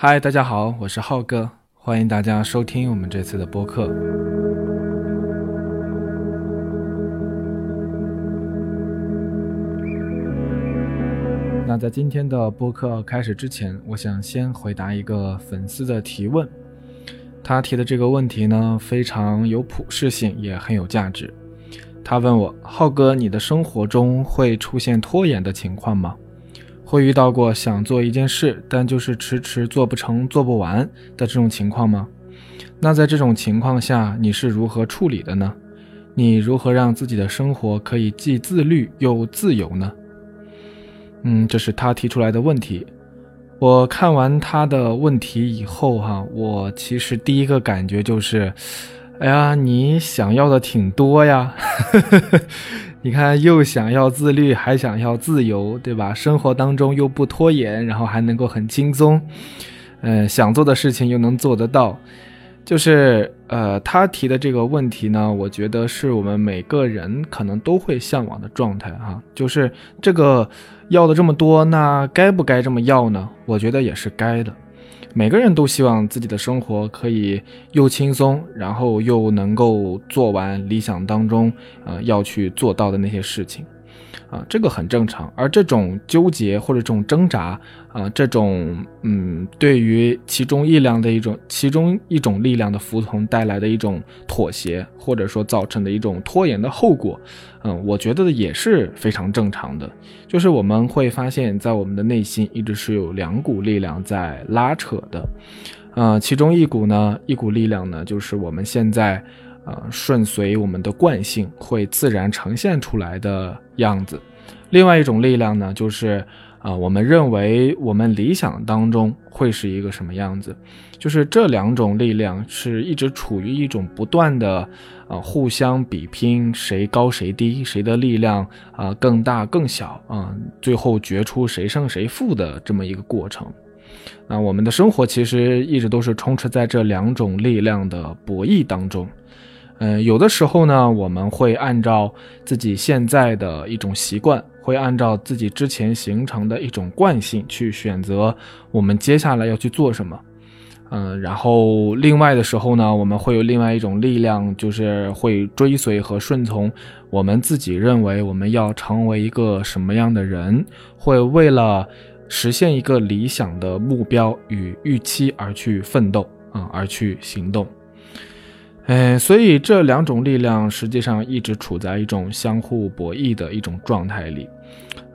嗨，大家好，我是浩哥，欢迎大家收听我们这次的播客。那在今天的播客开始之前，我想先回答一个粉丝的提问。他提的这个问题呢，非常有普适性，也很有价值。他问我，浩哥，你的生活中会出现拖延的情况吗？会遇到过想做一件事，但就是迟迟做不成、做不完的这种情况吗？那在这种情况下，你是如何处理的呢？你如何让自己的生活可以既自律又自由呢？嗯，这是他提出来的问题。我看完他的问题以后，哈，我其实第一个感觉就是，哎呀，你想要的挺多呀。你看，又想要自律，还想要自由，对吧？生活当中又不拖延，然后还能够很轻松，嗯，想做的事情又能做得到，就是呃，他提的这个问题呢，我觉得是我们每个人可能都会向往的状态哈。就是这个要的这么多，那该不该这么要呢？我觉得也是该的。每个人都希望自己的生活可以又轻松，然后又能够做完理想当中呃要去做到的那些事情。啊，这个很正常，而这种纠结或者这种挣扎，啊，这种嗯，对于其中一量的一种其中一种力量的服从带来的一种妥协，或者说造成的一种拖延的后果，嗯，我觉得也是非常正常的。就是我们会发现，在我们的内心一直是有两股力量在拉扯的，啊，其中一股呢，一股力量呢，就是我们现在。呃，顺随我们的惯性会自然呈现出来的样子。另外一种力量呢，就是啊，我们认为我们理想当中会是一个什么样子。就是这两种力量是一直处于一种不断的啊互相比拼，谁高谁低，谁的力量啊更大更小啊，最后决出谁胜谁负的这么一个过程。那我们的生活其实一直都是充斥在这两种力量的博弈当中。嗯，有的时候呢，我们会按照自己现在的一种习惯，会按照自己之前形成的一种惯性去选择我们接下来要去做什么。嗯，然后另外的时候呢，我们会有另外一种力量，就是会追随和顺从我们自己认为我们要成为一个什么样的人，会为了实现一个理想的目标与预期而去奋斗啊，而去行动。嗯，所以这两种力量实际上一直处在一种相互博弈的一种状态里。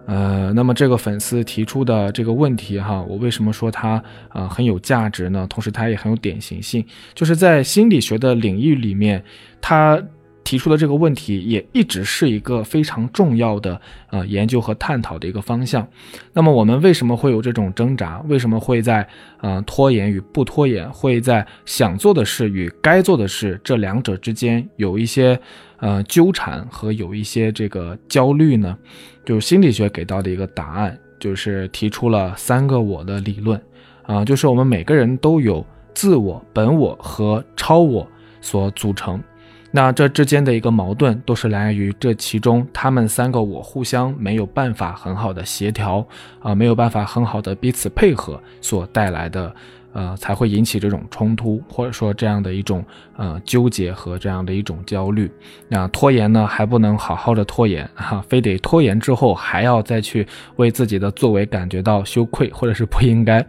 呃，那么这个粉丝提出的这个问题哈，我为什么说它啊很有价值呢？同时它也很有典型性，就是在心理学的领域里面，它。提出的这个问题也一直是一个非常重要的呃研究和探讨的一个方向。那么我们为什么会有这种挣扎？为什么会在呃拖延与不拖延，会在想做的事与该做的事这两者之间有一些呃纠缠和有一些这个焦虑呢？就是心理学给到的一个答案，就是提出了三个我的理论啊，就是我们每个人都有自我、本我和超我所组成。那这之间的一个矛盾，都是来源于这其中他们三个我互相没有办法很好的协调啊，没有办法很好的彼此配合所带来的。呃，才会引起这种冲突，或者说这样的一种呃纠结和这样的一种焦虑。那拖延呢，还不能好好的拖延哈，非得拖延之后还要再去为自己的作为感觉到羞愧或者是不应该。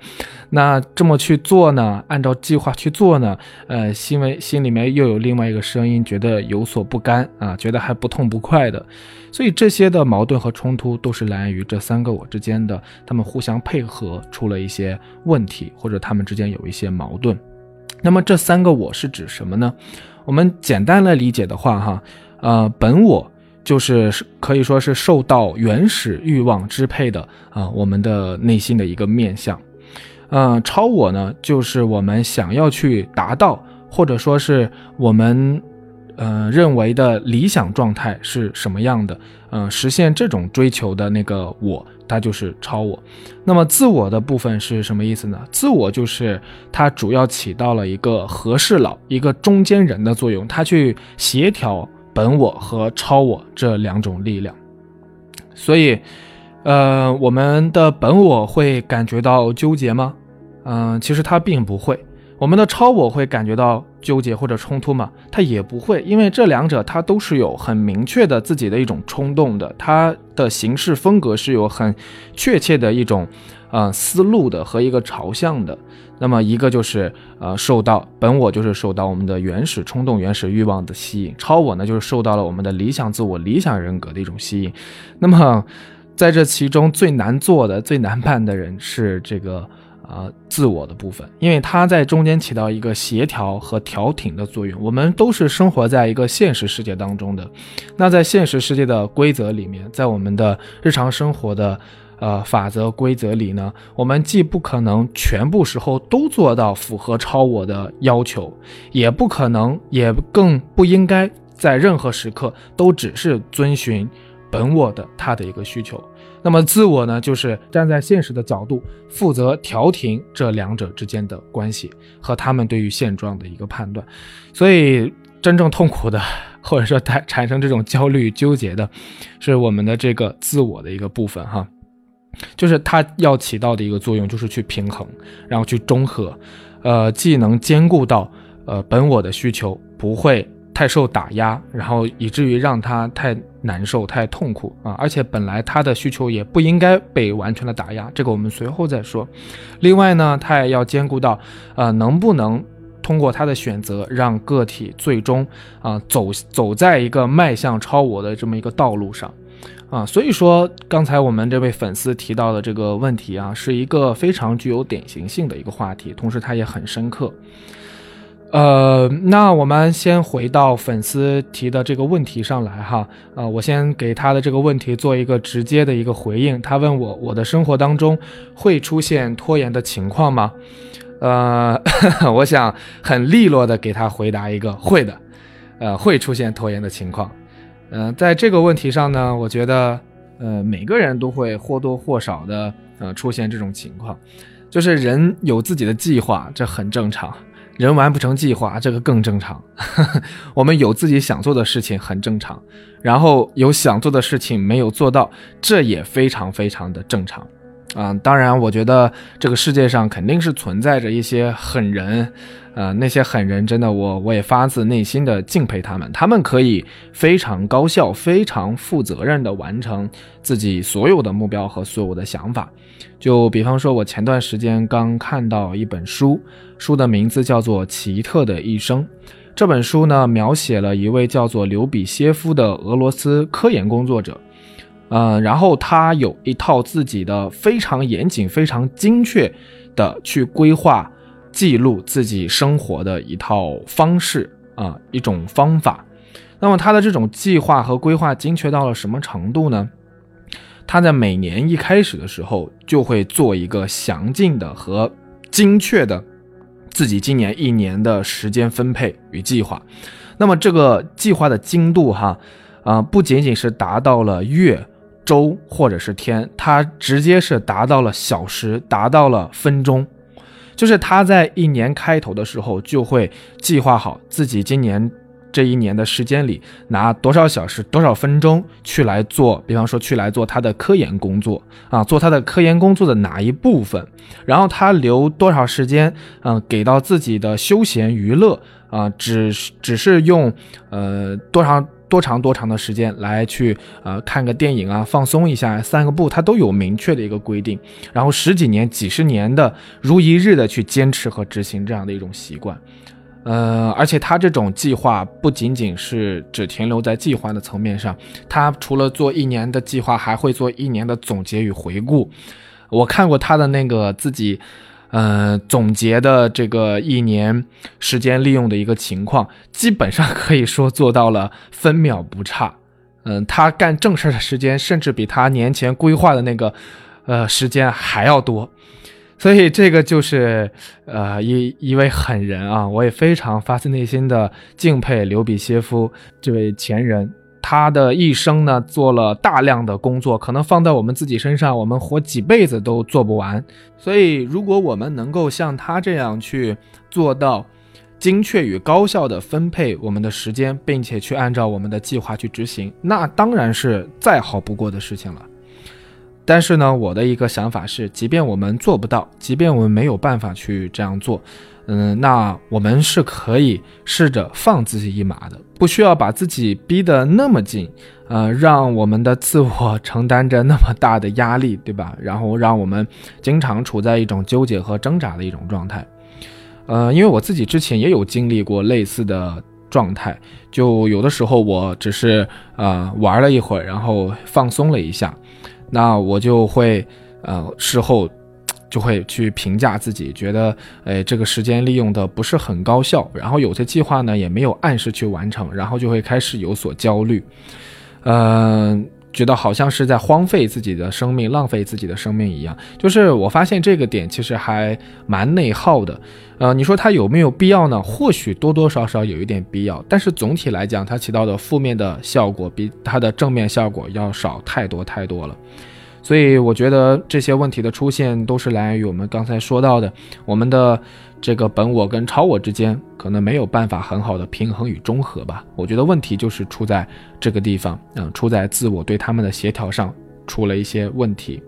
那这么去做呢，按照计划去做呢，呃，因为心里面又有另外一个声音，觉得有所不甘啊，觉得还不痛不快的。所以这些的矛盾和冲突都是来源于这三个我之间的，他们互相配合出了一些问题，或者他们之之间有一些矛盾。那么这三个我是指什么呢？我们简单来理解的话，哈，呃，本我就是可以说是受到原始欲望支配的啊，我们的内心的一个面相。呃，超我呢，就是我们想要去达到，或者说是我们。呃，认为的理想状态是什么样的？呃，实现这种追求的那个我，它就是超我。那么自我的部分是什么意思呢？自我就是它主要起到了一个和事佬、一个中间人的作用，它去协调本我和超我这两种力量。所以，呃，我们的本我会感觉到纠结吗？嗯，其实他并不会。我们的超我会感觉到纠结或者冲突吗？他也不会，因为这两者他都是有很明确的自己的一种冲动的，他的行事风格是有很确切的一种呃思路的和一个朝向的。那么一个就是呃受到本我就是受到我们的原始冲动、原始欲望的吸引，超我呢就是受到了我们的理想自我、理想人格的一种吸引。那么在这其中最难做的、最难办的人是这个。啊，自我的部分，因为它在中间起到一个协调和调停的作用。我们都是生活在一个现实世界当中的，那在现实世界的规则里面，在我们的日常生活的呃法则规则里呢，我们既不可能全部时候都做到符合超我的要求，也不可能，也更不应该在任何时刻都只是遵循本我的他的一个需求。那么自我呢，就是站在现实的角度，负责调停这两者之间的关系和他们对于现状的一个判断。所以真正痛苦的，或者说产产生这种焦虑纠结的，是我们的这个自我的一个部分哈，就是它要起到的一个作用，就是去平衡，然后去中和，呃，既能兼顾到呃本我的需求不会。太受打压，然后以至于让他太难受、太痛苦啊！而且本来他的需求也不应该被完全的打压，这个我们随后再说。另外呢，他也要兼顾到，呃，能不能通过他的选择，让个体最终啊走走在一个迈向超我的这么一个道路上啊。所以说，刚才我们这位粉丝提到的这个问题啊，是一个非常具有典型性的一个话题，同时它也很深刻。呃，那我们先回到粉丝提的这个问题上来哈。呃，我先给他的这个问题做一个直接的一个回应。他问我，我的生活当中会出现拖延的情况吗？呃，我想很利落的给他回答一个会的，呃，会出现拖延的情况。嗯，在这个问题上呢，我觉得，呃，每个人都会或多或少的呃出现这种情况，就是人有自己的计划，这很正常。人完不成计划，这个更正常。我们有自己想做的事情，很正常。然后有想做的事情没有做到，这也非常非常的正常。啊，当然，我觉得这个世界上肯定是存在着一些狠人。呃，那些狠人真的，我我也发自内心的敬佩他们。他们可以非常高效、非常负责任的完成自己所有的目标和所有的想法。就比方说，我前段时间刚看到一本书，书的名字叫做《奇特的一生》。这本书呢，描写了一位叫做刘比歇夫的俄罗斯科研工作者。嗯，然后他有一套自己的非常严谨、非常精确的去规划。记录自己生活的一套方式啊，一种方法。那么他的这种计划和规划精确到了什么程度呢？他在每年一开始的时候就会做一个详尽的和精确的自己今年一年的时间分配与计划。那么这个计划的精度哈啊，不仅仅是达到了月、周或者是天，它直接是达到了小时，达到了分钟。就是他在一年开头的时候就会计划好自己今年这一年的时间里拿多少小时多少分钟去来做，比方说去来做他的科研工作啊，做他的科研工作的哪一部分，然后他留多少时间，嗯，给到自己的休闲娱乐啊，只只是用呃多长。多长多长的时间来去呃看个电影啊，放松一下，散个步，它都有明确的一个规定。然后十几年、几十年的如一日的去坚持和执行这样的一种习惯，呃，而且他这种计划不仅仅是只停留在计划的层面上，他除了做一年的计划，还会做一年的总结与回顾。我看过他的那个自己。呃，总结的这个一年时间利用的一个情况，基本上可以说做到了分秒不差。嗯，他干正事的时间，甚至比他年前规划的那个，呃，时间还要多。所以这个就是呃一一位狠人啊，我也非常发自内心的敬佩刘比歇夫这位前人。他的一生呢，做了大量的工作，可能放在我们自己身上，我们活几辈子都做不完。所以，如果我们能够像他这样去做到精确与高效的分配我们的时间，并且去按照我们的计划去执行，那当然是再好不过的事情了。但是呢，我的一个想法是，即便我们做不到，即便我们没有办法去这样做，嗯，那我们是可以试着放自己一马的，不需要把自己逼得那么紧，呃，让我们的自我承担着那么大的压力，对吧？然后让我们经常处在一种纠结和挣扎的一种状态。呃，因为我自己之前也有经历过类似的状态，就有的时候我只是呃玩了一会儿，然后放松了一下。那我就会，呃，事后就会去评价自己，觉得，哎，这个时间利用的不是很高效，然后有些计划呢也没有按时去完成，然后就会开始有所焦虑，嗯。觉得好像是在荒废自己的生命，浪费自己的生命一样。就是我发现这个点其实还蛮内耗的。呃，你说它有没有必要呢？或许多多少少有一点必要，但是总体来讲，它起到的负面的效果比它的正面效果要少太多太多了。所以我觉得这些问题的出现都是来源于我们刚才说到的，我们的这个本我跟超我之间可能没有办法很好的平衡与中和吧。我觉得问题就是出在这个地方，嗯，出在自我对他们的协调上出了一些问题。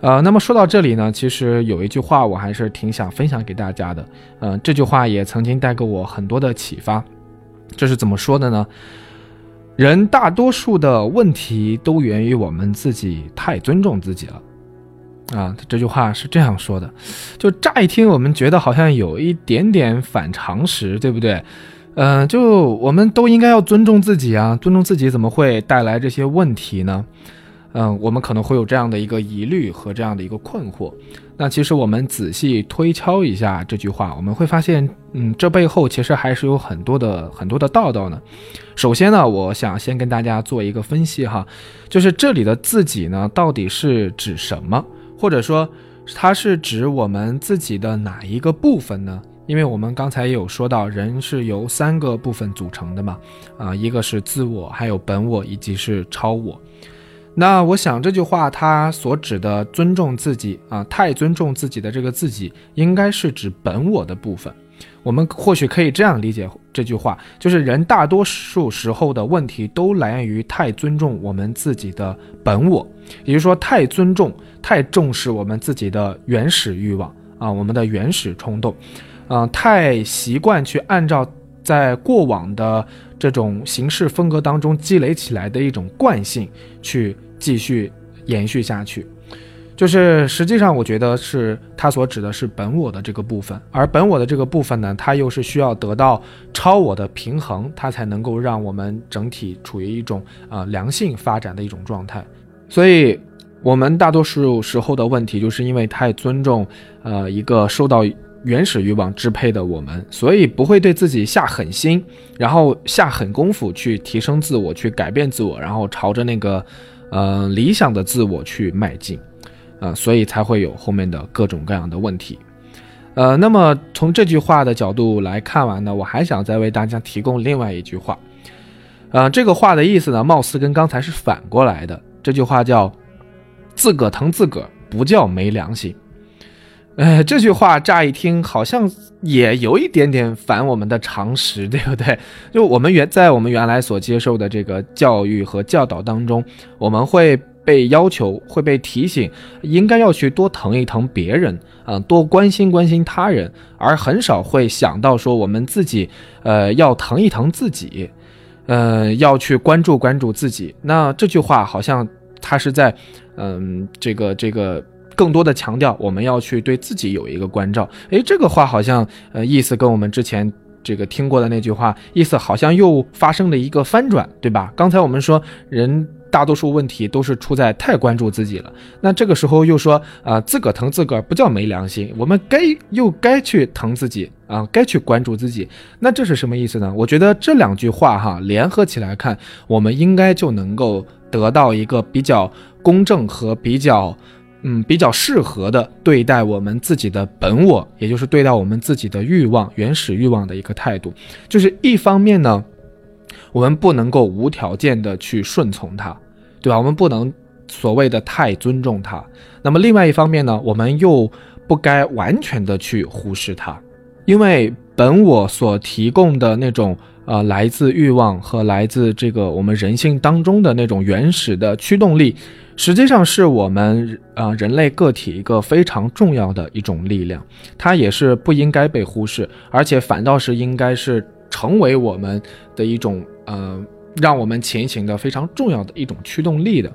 呃，那么说到这里呢，其实有一句话我还是挺想分享给大家的，嗯，这句话也曾经带给我很多的启发。这是怎么说的呢？人大多数的问题都源于我们自己太尊重自己了，啊，这句话是这样说的，就乍一听我们觉得好像有一点点反常识，对不对？嗯，就我们都应该要尊重自己啊，尊重自己怎么会带来这些问题呢？嗯，我们可能会有这样的一个疑虑和这样的一个困惑。那其实我们仔细推敲一下这句话，我们会发现，嗯，这背后其实还是有很多的很多的道道呢。首先呢，我想先跟大家做一个分析哈，就是这里的自己呢，到底是指什么，或者说它是指我们自己的哪一个部分呢？因为我们刚才有说到，人是由三个部分组成的嘛，啊，一个是自我，还有本我，以及是超我。那我想这句话它所指的尊重自己啊，太尊重自己的这个自己，应该是指本我的部分。我们或许可以这样理解这句话，就是人大多数时候的问题都来源于太尊重我们自己的本我，也就是说太尊重、太重视我们自己的原始欲望啊，我们的原始冲动，啊，太习惯去按照在过往的这种行事风格当中积累起来的一种惯性去。继续延续下去，就是实际上，我觉得是他所指的是本我的这个部分，而本我的这个部分呢，它又是需要得到超我的平衡，它才能够让我们整体处于一种啊良性发展的一种状态。所以，我们大多数时候的问题，就是因为太尊重呃一个受到原始欲望支配的我们，所以不会对自己下狠心，然后下狠功夫去提升自我，去改变自我，然后朝着那个。呃，理想的自我去迈进，啊，所以才会有后面的各种各样的问题。呃，那么从这句话的角度来看完呢，我还想再为大家提供另外一句话。呃，这个话的意思呢，貌似跟刚才是反过来的。这句话叫“自个疼自个儿，不叫没良心”。呃，这句话乍一听好像也有一点点反我们的常识，对不对？就我们原在我们原来所接受的这个教育和教导当中，我们会被要求、会被提醒，应该要去多疼一疼别人啊，多关心关心他人，而很少会想到说我们自己，呃，要疼一疼自己，呃，要去关注关注自己。那这句话好像他是在，嗯，这个这个。更多的强调，我们要去对自己有一个关照。诶，这个话好像，呃，意思跟我们之前这个听过的那句话意思好像又发生了一个翻转，对吧？刚才我们说人大多数问题都是出在太关注自己了，那这个时候又说啊，自个儿疼自个儿不叫没良心，我们该又该去疼自己啊，该去关注自己。那这是什么意思呢？我觉得这两句话哈联合起来看，我们应该就能够得到一个比较公正和比较。嗯，比较适合的对待我们自己的本我，也就是对待我们自己的欲望、原始欲望的一个态度，就是一方面呢，我们不能够无条件的去顺从它，对吧？我们不能所谓的太尊重它。那么另外一方面呢，我们又不该完全的去忽视它，因为本我所提供的那种呃来自欲望和来自这个我们人性当中的那种原始的驱动力。实际上是我们呃人类个体一个非常重要的一种力量，它也是不应该被忽视，而且反倒是应该是成为我们的一种呃让我们前行的非常重要的一种驱动力的。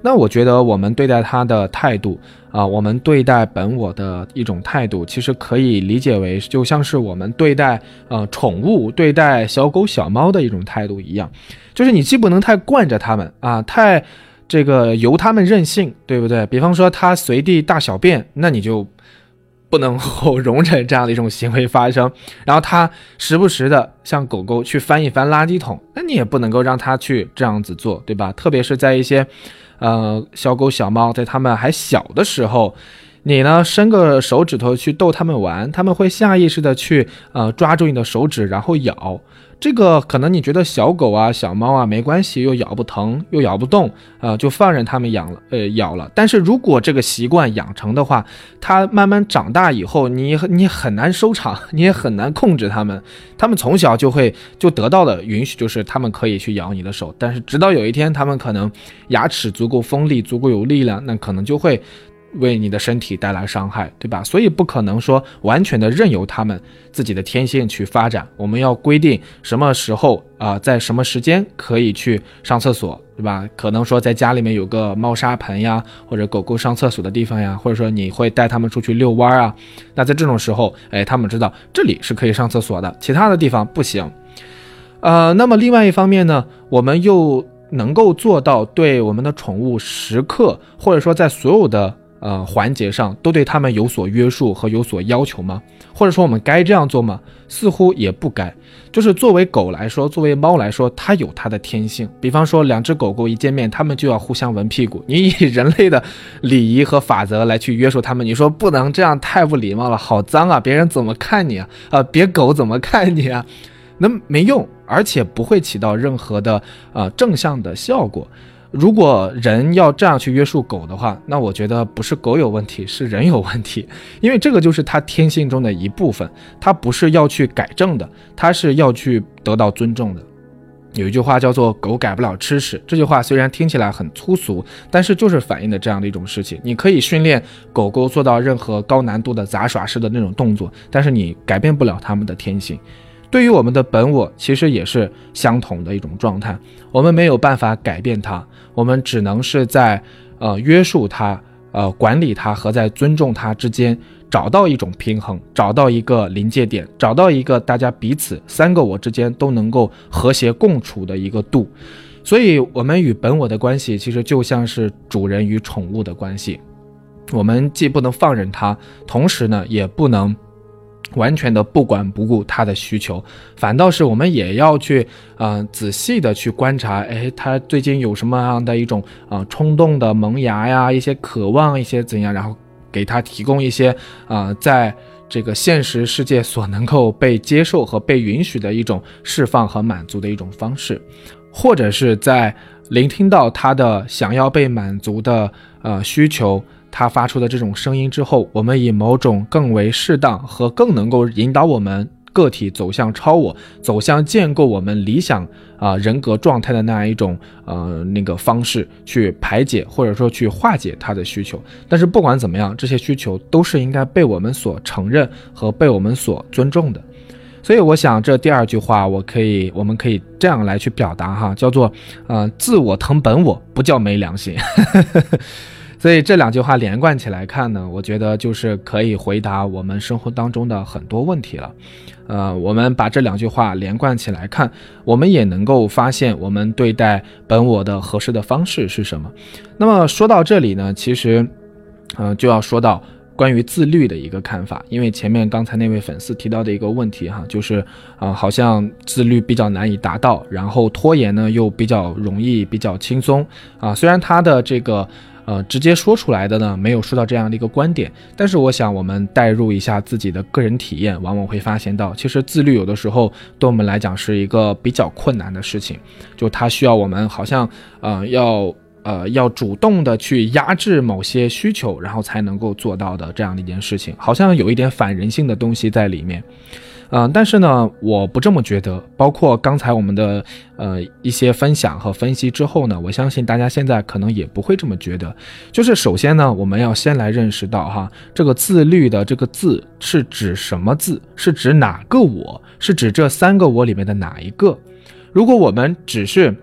那我觉得我们对待它的态度啊，我们对待本我的一种态度，其实可以理解为就像是我们对待呃宠物、对待小狗小猫的一种态度一样，就是你既不能太惯着它们啊，太。这个由他们任性，对不对？比方说他随地大小便，那你就不能够容忍这样的一种行为发生。然后他时不时的像狗狗去翻一翻垃圾桶，那你也不能够让他去这样子做，对吧？特别是在一些，呃，小狗小猫在它们还小的时候，你呢伸个手指头去逗它们玩，它们会下意识的去呃抓住你的手指，然后咬。这个可能你觉得小狗啊、小猫啊没关系，又咬不疼，又咬不动，啊，就放任它们养了，呃，咬了。但是如果这个习惯养成的话，它慢慢长大以后，你你很难收场，你也很难控制它们。它们从小就会就得到了允许，就是它们可以去咬你的手。但是直到有一天，它们可能牙齿足够锋利，足够有力量，那可能就会。为你的身体带来伤害，对吧？所以不可能说完全的任由他们自己的天性去发展。我们要规定什么时候啊，在什么时间可以去上厕所，对吧？可能说在家里面有个猫砂盆呀，或者狗狗上厕所的地方呀，或者说你会带它们出去遛弯啊。那在这种时候，哎，他们知道这里是可以上厕所的，其他的地方不行。呃，那么另外一方面呢，我们又能够做到对我们的宠物时刻，或者说在所有的。呃，环节上都对他们有所约束和有所要求吗？或者说我们该这样做吗？似乎也不该。就是作为狗来说，作为猫来说，它有它的天性。比方说，两只狗狗一见面，它们就要互相闻屁股。你以人类的礼仪和法则来去约束它们，你说不能这样，太不礼貌了，好脏啊！别人怎么看你啊？啊，别狗怎么看你啊？那没用，而且不会起到任何的呃正向的效果。如果人要这样去约束狗的话，那我觉得不是狗有问题，是人有问题，因为这个就是它天性中的一部分，它不是要去改正的，它是要去得到尊重的。有一句话叫做“狗改不了吃屎”，这句话虽然听起来很粗俗，但是就是反映的这样的一种事情。你可以训练狗狗做到任何高难度的杂耍式的那种动作，但是你改变不了它们的天性。对于我们的本我，其实也是相同的一种状态。我们没有办法改变它，我们只能是在呃约束它、呃管理它和在尊重它之间找到一种平衡，找到一个临界点，找到一个大家彼此三个我之间都能够和谐共处的一个度。所以，我们与本我的关系，其实就像是主人与宠物的关系。我们既不能放任它，同时呢，也不能。完全的不管不顾他的需求，反倒是我们也要去，呃，仔细的去观察，哎，他最近有什么样的一种，呃，冲动的萌芽呀，一些渴望，一些怎样，然后给他提供一些，呃，在这个现实世界所能够被接受和被允许的一种释放和满足的一种方式，或者是在聆听到他的想要被满足的，呃，需求。他发出的这种声音之后，我们以某种更为适当和更能够引导我们个体走向超我、走向建构我们理想啊人格状态的那样一种呃那个方式去排解或者说去化解他的需求。但是不管怎么样，这些需求都是应该被我们所承认和被我们所尊重的。所以我想这第二句话，我可以我们可以这样来去表达哈，叫做呃自我疼本我不叫没良心。所以这两句话连贯起来看呢，我觉得就是可以回答我们生活当中的很多问题了。呃，我们把这两句话连贯起来看，我们也能够发现我们对待本我的合适的方式是什么。那么说到这里呢，其实，呃，就要说到关于自律的一个看法。因为前面刚才那位粉丝提到的一个问题哈，就是啊，好像自律比较难以达到，然后拖延呢又比较容易、比较轻松啊。虽然他的这个。呃，直接说出来的呢，没有说到这样的一个观点。但是我想，我们代入一下自己的个人体验，往往会发现到，其实自律有的时候对我们来讲是一个比较困难的事情。就它需要我们好像，呃，要呃要主动的去压制某些需求，然后才能够做到的这样的一件事情，好像有一点反人性的东西在里面。嗯，但是呢，我不这么觉得。包括刚才我们的呃一些分享和分析之后呢，我相信大家现在可能也不会这么觉得。就是首先呢，我们要先来认识到哈，这个自律的这个字是指什么字？是指哪个我？是指这三个我里面的哪一个？如果我们只是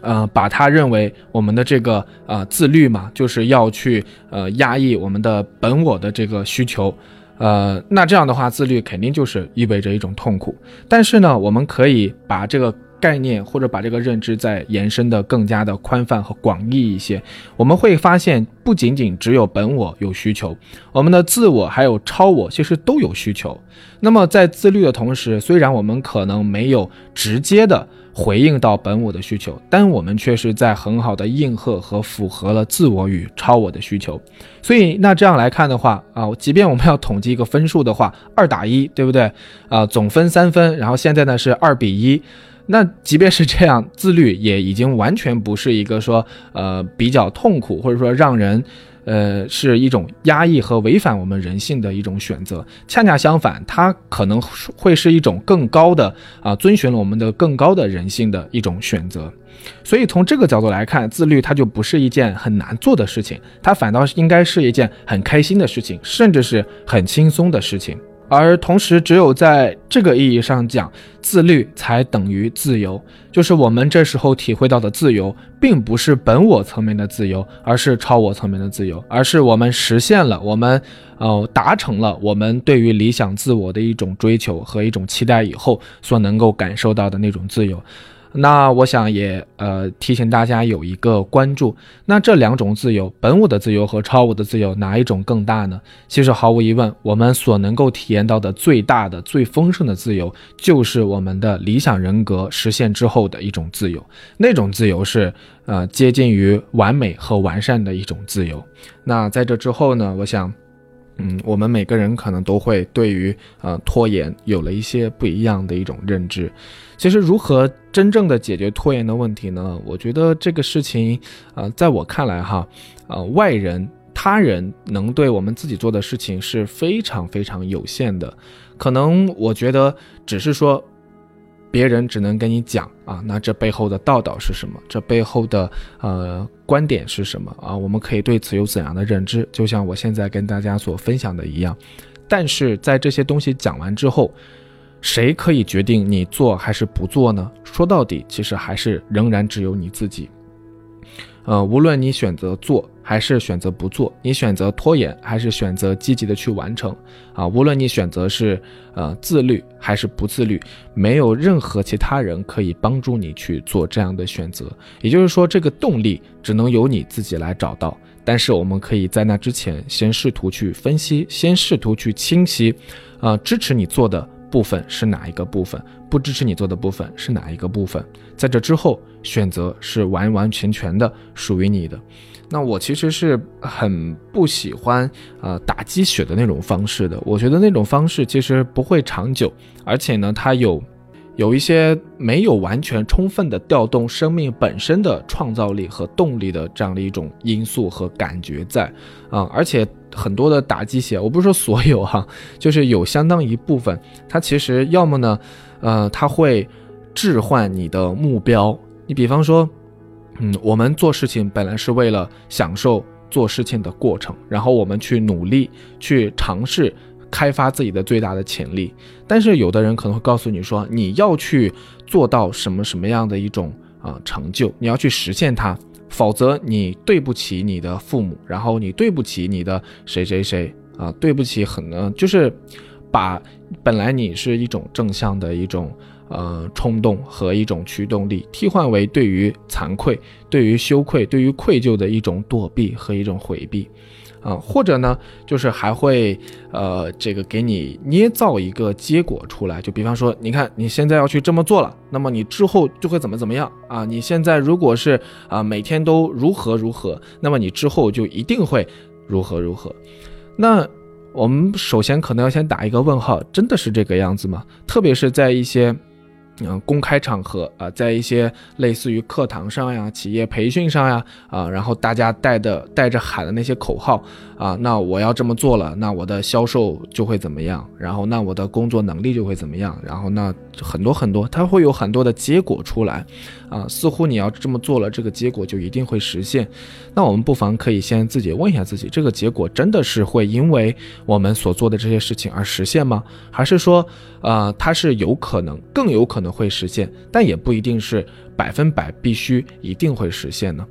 呃把它认为我们的这个呃自律嘛，就是要去呃压抑我们的本我的这个需求。呃，那这样的话，自律肯定就是意味着一种痛苦。但是呢，我们可以把这个概念或者把这个认知再延伸的更加的宽泛和广义一些。我们会发现，不仅仅只有本我有需求，我们的自我还有超我其实都有需求。那么在自律的同时，虽然我们可能没有直接的。回应到本我的需求，但我们却是在很好的应和和符合了自我与超我的需求。所以，那这样来看的话啊，即便我们要统计一个分数的话，二打一，对不对？啊，总分三分，然后现在呢是二比一。那即便是这样，自律也已经完全不是一个说呃比较痛苦，或者说让人。呃，是一种压抑和违反我们人性的一种选择。恰恰相反，它可能会是一种更高的啊，遵循了我们的更高的人性的一种选择。所以从这个角度来看，自律它就不是一件很难做的事情，它反倒是应该是一件很开心的事情，甚至是很轻松的事情。而同时，只有在这个意义上讲，自律才等于自由。就是我们这时候体会到的自由，并不是本我层面的自由，而是超我层面的自由，而是我们实现了，我们呃达成了我们对于理想自我的一种追求和一种期待以后所能够感受到的那种自由。那我想也呃提醒大家有一个关注，那这两种自由，本我的自由和超我的自由，哪一种更大呢？其实毫无疑问，我们所能够体验到的最大的、最丰盛的自由，就是我们的理想人格实现之后的一种自由。那种自由是呃接近于完美和完善的一种自由。那在这之后呢，我想。嗯，我们每个人可能都会对于呃拖延有了一些不一样的一种认知。其实，如何真正的解决拖延的问题呢？我觉得这个事情，呃，在我看来哈，呃，外人、他人能对我们自己做的事情是非常非常有限的。可能我觉得只是说。别人只能跟你讲啊，那这背后的道道是什么？这背后的呃观点是什么啊？我们可以对此有怎样的认知？就像我现在跟大家所分享的一样。但是在这些东西讲完之后，谁可以决定你做还是不做呢？说到底，其实还是仍然只有你自己。呃，无论你选择做还是选择不做，你选择拖延还是选择积极的去完成，啊，无论你选择是呃自律还是不自律，没有任何其他人可以帮助你去做这样的选择。也就是说，这个动力只能由你自己来找到。但是我们可以在那之前先试图去分析，先试图去清晰，啊，支持你做的。部分是哪一个部分？不支持你做的部分是哪一个部分？在这之后，选择是完完全全的属于你的。那我其实是很不喜欢呃打鸡血的那种方式的。我觉得那种方式其实不会长久，而且呢，它有。有一些没有完全充分的调动生命本身的创造力和动力的这样的一种因素和感觉在，啊，而且很多的打鸡血，我不是说所有哈，就是有相当一部分，它其实要么呢，呃，它会置换你的目标。你比方说，嗯，我们做事情本来是为了享受做事情的过程，然后我们去努力去尝试。开发自己的最大的潜力，但是有的人可能会告诉你说，你要去做到什么什么样的一种啊成就，你要去实现它，否则你对不起你的父母，然后你对不起你的谁谁谁啊，对不起很呢，就是把本来你是一种正向的一种呃冲动和一种驱动力，替换为对于惭愧、对于羞愧、对于愧疚的一种躲避和一种回避。啊，或者呢，就是还会，呃，这个给你捏造一个结果出来，就比方说，你看你现在要去这么做了，那么你之后就会怎么怎么样啊？你现在如果是啊每天都如何如何，那么你之后就一定会如何如何。那我们首先可能要先打一个问号，真的是这个样子吗？特别是在一些。嗯，公开场合啊，在一些类似于课堂上呀、企业培训上呀，啊，然后大家带的带着喊的那些口号啊，那我要这么做了，那我的销售就会怎么样？然后那我的工作能力就会怎么样？然后那很多很多，它会有很多的结果出来，啊，似乎你要这么做了，这个结果就一定会实现。那我们不妨可以先自己问一下自己，这个结果真的是会因为我们所做的这些事情而实现吗？还是说，呃，它是有可能，更有可能？会实现，但也不一定是百分百必须一定会实现呢。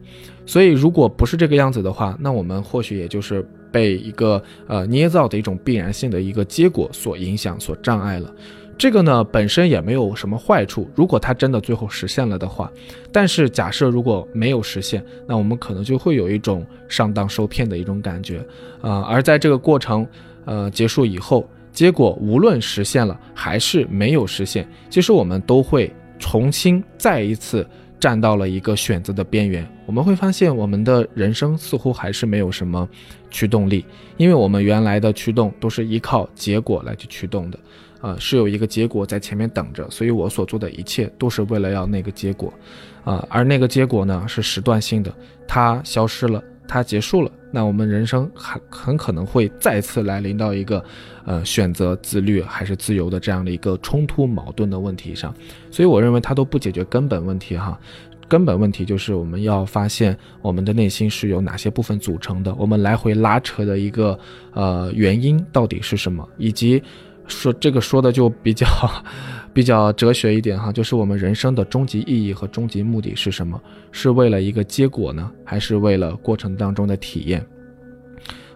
所以，如果不是这个样子的话，那我们或许也就是被一个呃捏造的一种必然性的一个结果所影响、所障碍了。这个呢，本身也没有什么坏处。如果它真的最后实现了的话，但是假设如果没有实现，那我们可能就会有一种上当受骗的一种感觉啊。而在这个过程呃结束以后。结果无论实现了还是没有实现，其实我们都会重新再一次站到了一个选择的边缘。我们会发现，我们的人生似乎还是没有什么驱动力，因为我们原来的驱动都是依靠结果来去驱动的，呃，是有一个结果在前面等着，所以我所做的一切都是为了要那个结果，啊，而那个结果呢是时段性的，它消失了。它结束了，那我们人生很很可能会再次来临到一个，呃，选择自律还是自由的这样的一个冲突矛盾的问题上，所以我认为它都不解决根本问题哈，根本问题就是我们要发现我们的内心是由哪些部分组成的，我们来回拉扯的一个呃原因到底是什么，以及说这个说的就比较。比较哲学一点哈，就是我们人生的终极意义和终极目的是什么？是为了一个结果呢，还是为了过程当中的体验？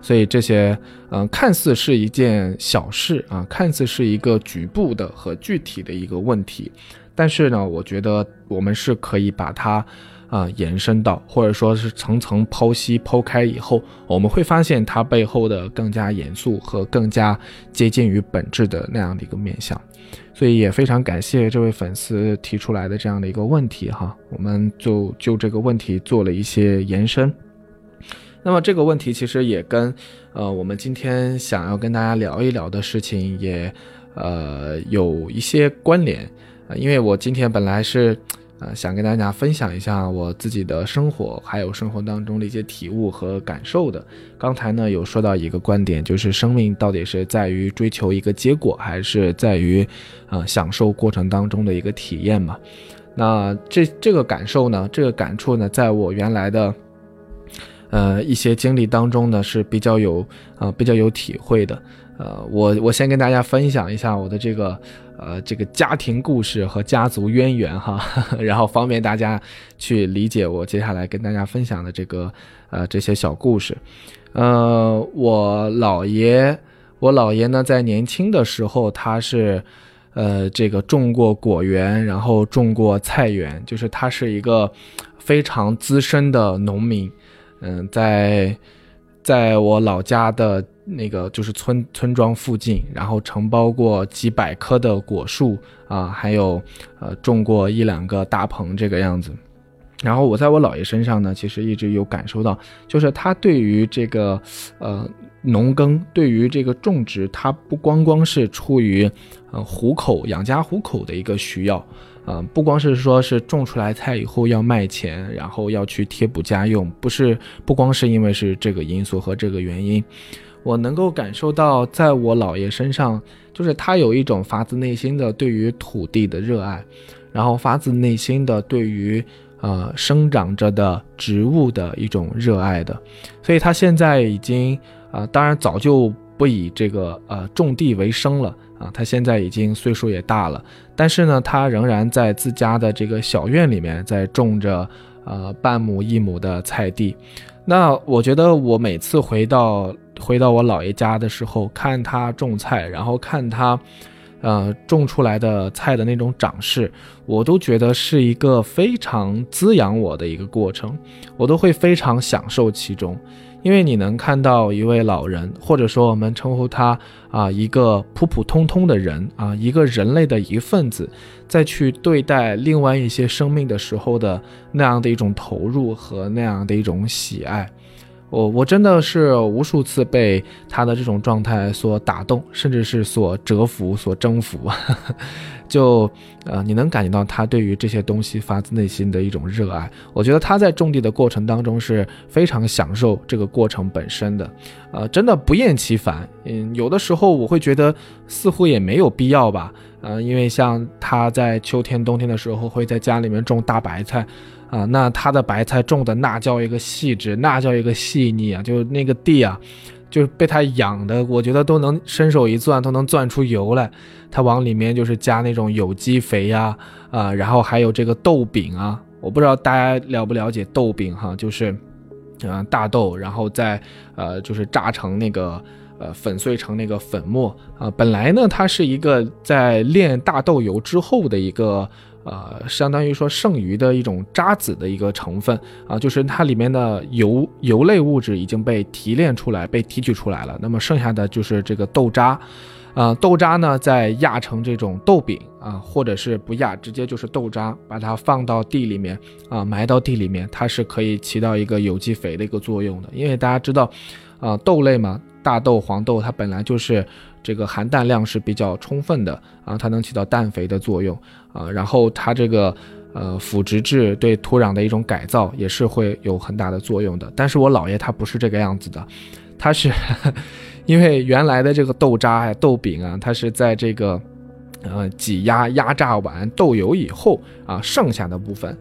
所以这些，嗯，看似是一件小事啊，看似是一个局部的和具体的一个问题，但是呢，我觉得我们是可以把它。啊，延伸到或者说是层层剖析、剖开以后，我们会发现它背后的更加严肃和更加接近于本质的那样的一个面相。所以也非常感谢这位粉丝提出来的这样的一个问题哈，我们就就这个问题做了一些延伸。那么这个问题其实也跟呃我们今天想要跟大家聊一聊的事情也呃有一些关联，因为我今天本来是。呃，想跟大家分享一下我自己的生活，还有生活当中的一些体悟和感受的。刚才呢有说到一个观点，就是生命到底是在于追求一个结果，还是在于，呃，享受过程当中的一个体验嘛？那这这个感受呢，这个感触呢，在我原来的，呃一些经历当中呢是比较有啊比较有体会的。呃，我我先跟大家分享一下我的这个。呃，这个家庭故事和家族渊源哈，然后方便大家去理解我接下来跟大家分享的这个呃这些小故事。呃，我姥爷，我姥爷呢在年轻的时候他是呃这个种过果园，然后种过菜园，就是他是一个非常资深的农民。嗯，在在我老家的。那个就是村村庄附近，然后承包过几百棵的果树啊，还有呃种过一两个大棚这个样子。然后我在我姥爷身上呢，其实一直有感受到，就是他对于这个呃农耕，对于这个种植，他不光光是出于呃糊口养家糊口的一个需要。嗯，不光是说是种出来菜以后要卖钱，然后要去贴补家用，不是不光是因为是这个因素和这个原因，我能够感受到，在我姥爷身上，就是他有一种发自内心的对于土地的热爱，然后发自内心的对于呃生长着的植物的一种热爱的，所以他现在已经啊，当然早就不以这个呃种地为生了。啊，他现在已经岁数也大了，但是呢，他仍然在自家的这个小院里面在种着，呃，半亩一亩的菜地。那我觉得，我每次回到回到我姥爷家的时候，看他种菜，然后看他，呃，种出来的菜的那种长势，我都觉得是一个非常滋养我的一个过程，我都会非常享受其中。因为你能看到一位老人，或者说我们称呼他啊一个普普通通的人啊，一个人类的一份子，在去对待另外一些生命的时候的那样的一种投入和那样的一种喜爱，我我真的是无数次被他的这种状态所打动，甚至是所折服、所征服。就呃，你能感觉到他对于这些东西发自内心的一种热爱。我觉得他在种地的过程当中是非常享受这个过程本身的，呃，真的不厌其烦。嗯，有的时候我会觉得似乎也没有必要吧。呃，因为像他在秋天、冬天的时候会在家里面种大白菜。啊，那他的白菜种的那叫一个细致，那叫一个细腻啊！就那个地啊，就是被他养的，我觉得都能伸手一攥，都能攥出油来。他往里面就是加那种有机肥呀，啊，然后还有这个豆饼啊，我不知道大家了不了解豆饼哈，就是，呃，大豆，然后再呃，就是榨成那个呃粉碎成那个粉末啊。本来呢，它是一个在炼大豆油之后的一个。呃，相当于说剩余的一种渣子的一个成分啊，就是它里面的油油类物质已经被提炼出来，被提取出来了。那么剩下的就是这个豆渣，啊，豆渣呢再压成这种豆饼啊，或者是不压，直接就是豆渣，把它放到地里面啊，埋到地里面，它是可以起到一个有机肥的一个作用的。因为大家知道，啊，豆类嘛，大豆、黄豆它本来就是。这个含氮量是比较充分的啊，它能起到氮肥的作用啊，然后它这个呃腐殖质对土壤的一种改造也是会有很大的作用的。但是我姥爷他不是这个样子的，他是 因为原来的这个豆渣呀、豆饼啊，它是在这个呃挤压压榨完豆油以后啊剩下的部分。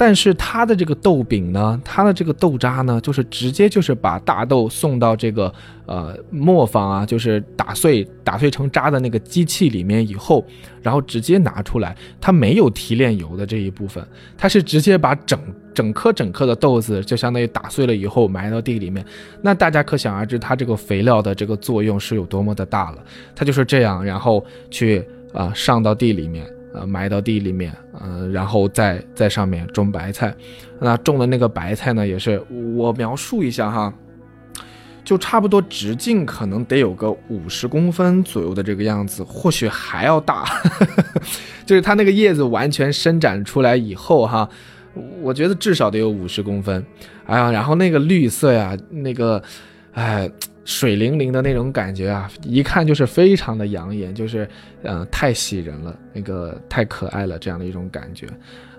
但是它的这个豆饼呢，它的这个豆渣呢，就是直接就是把大豆送到这个呃磨坊啊，就是打碎打碎成渣的那个机器里面以后，然后直接拿出来，它没有提炼油的这一部分，它是直接把整整颗整颗的豆子就相当于打碎了以后埋到地里面，那大家可想而知，它这个肥料的这个作用是有多么的大了，它就是这样，然后去啊上到地里面。呃，埋到地里面，呃，然后再在上面种白菜。那种的那个白菜呢，也是我描述一下哈，就差不多直径可能得有个五十公分左右的这个样子，或许还要大。就是它那个叶子完全伸展出来以后哈，我觉得至少得有五十公分。哎呀，然后那个绿色呀，那个，哎。水灵灵的那种感觉啊，一看就是非常的养眼，就是，呃，太喜人了，那个太可爱了，这样的一种感觉，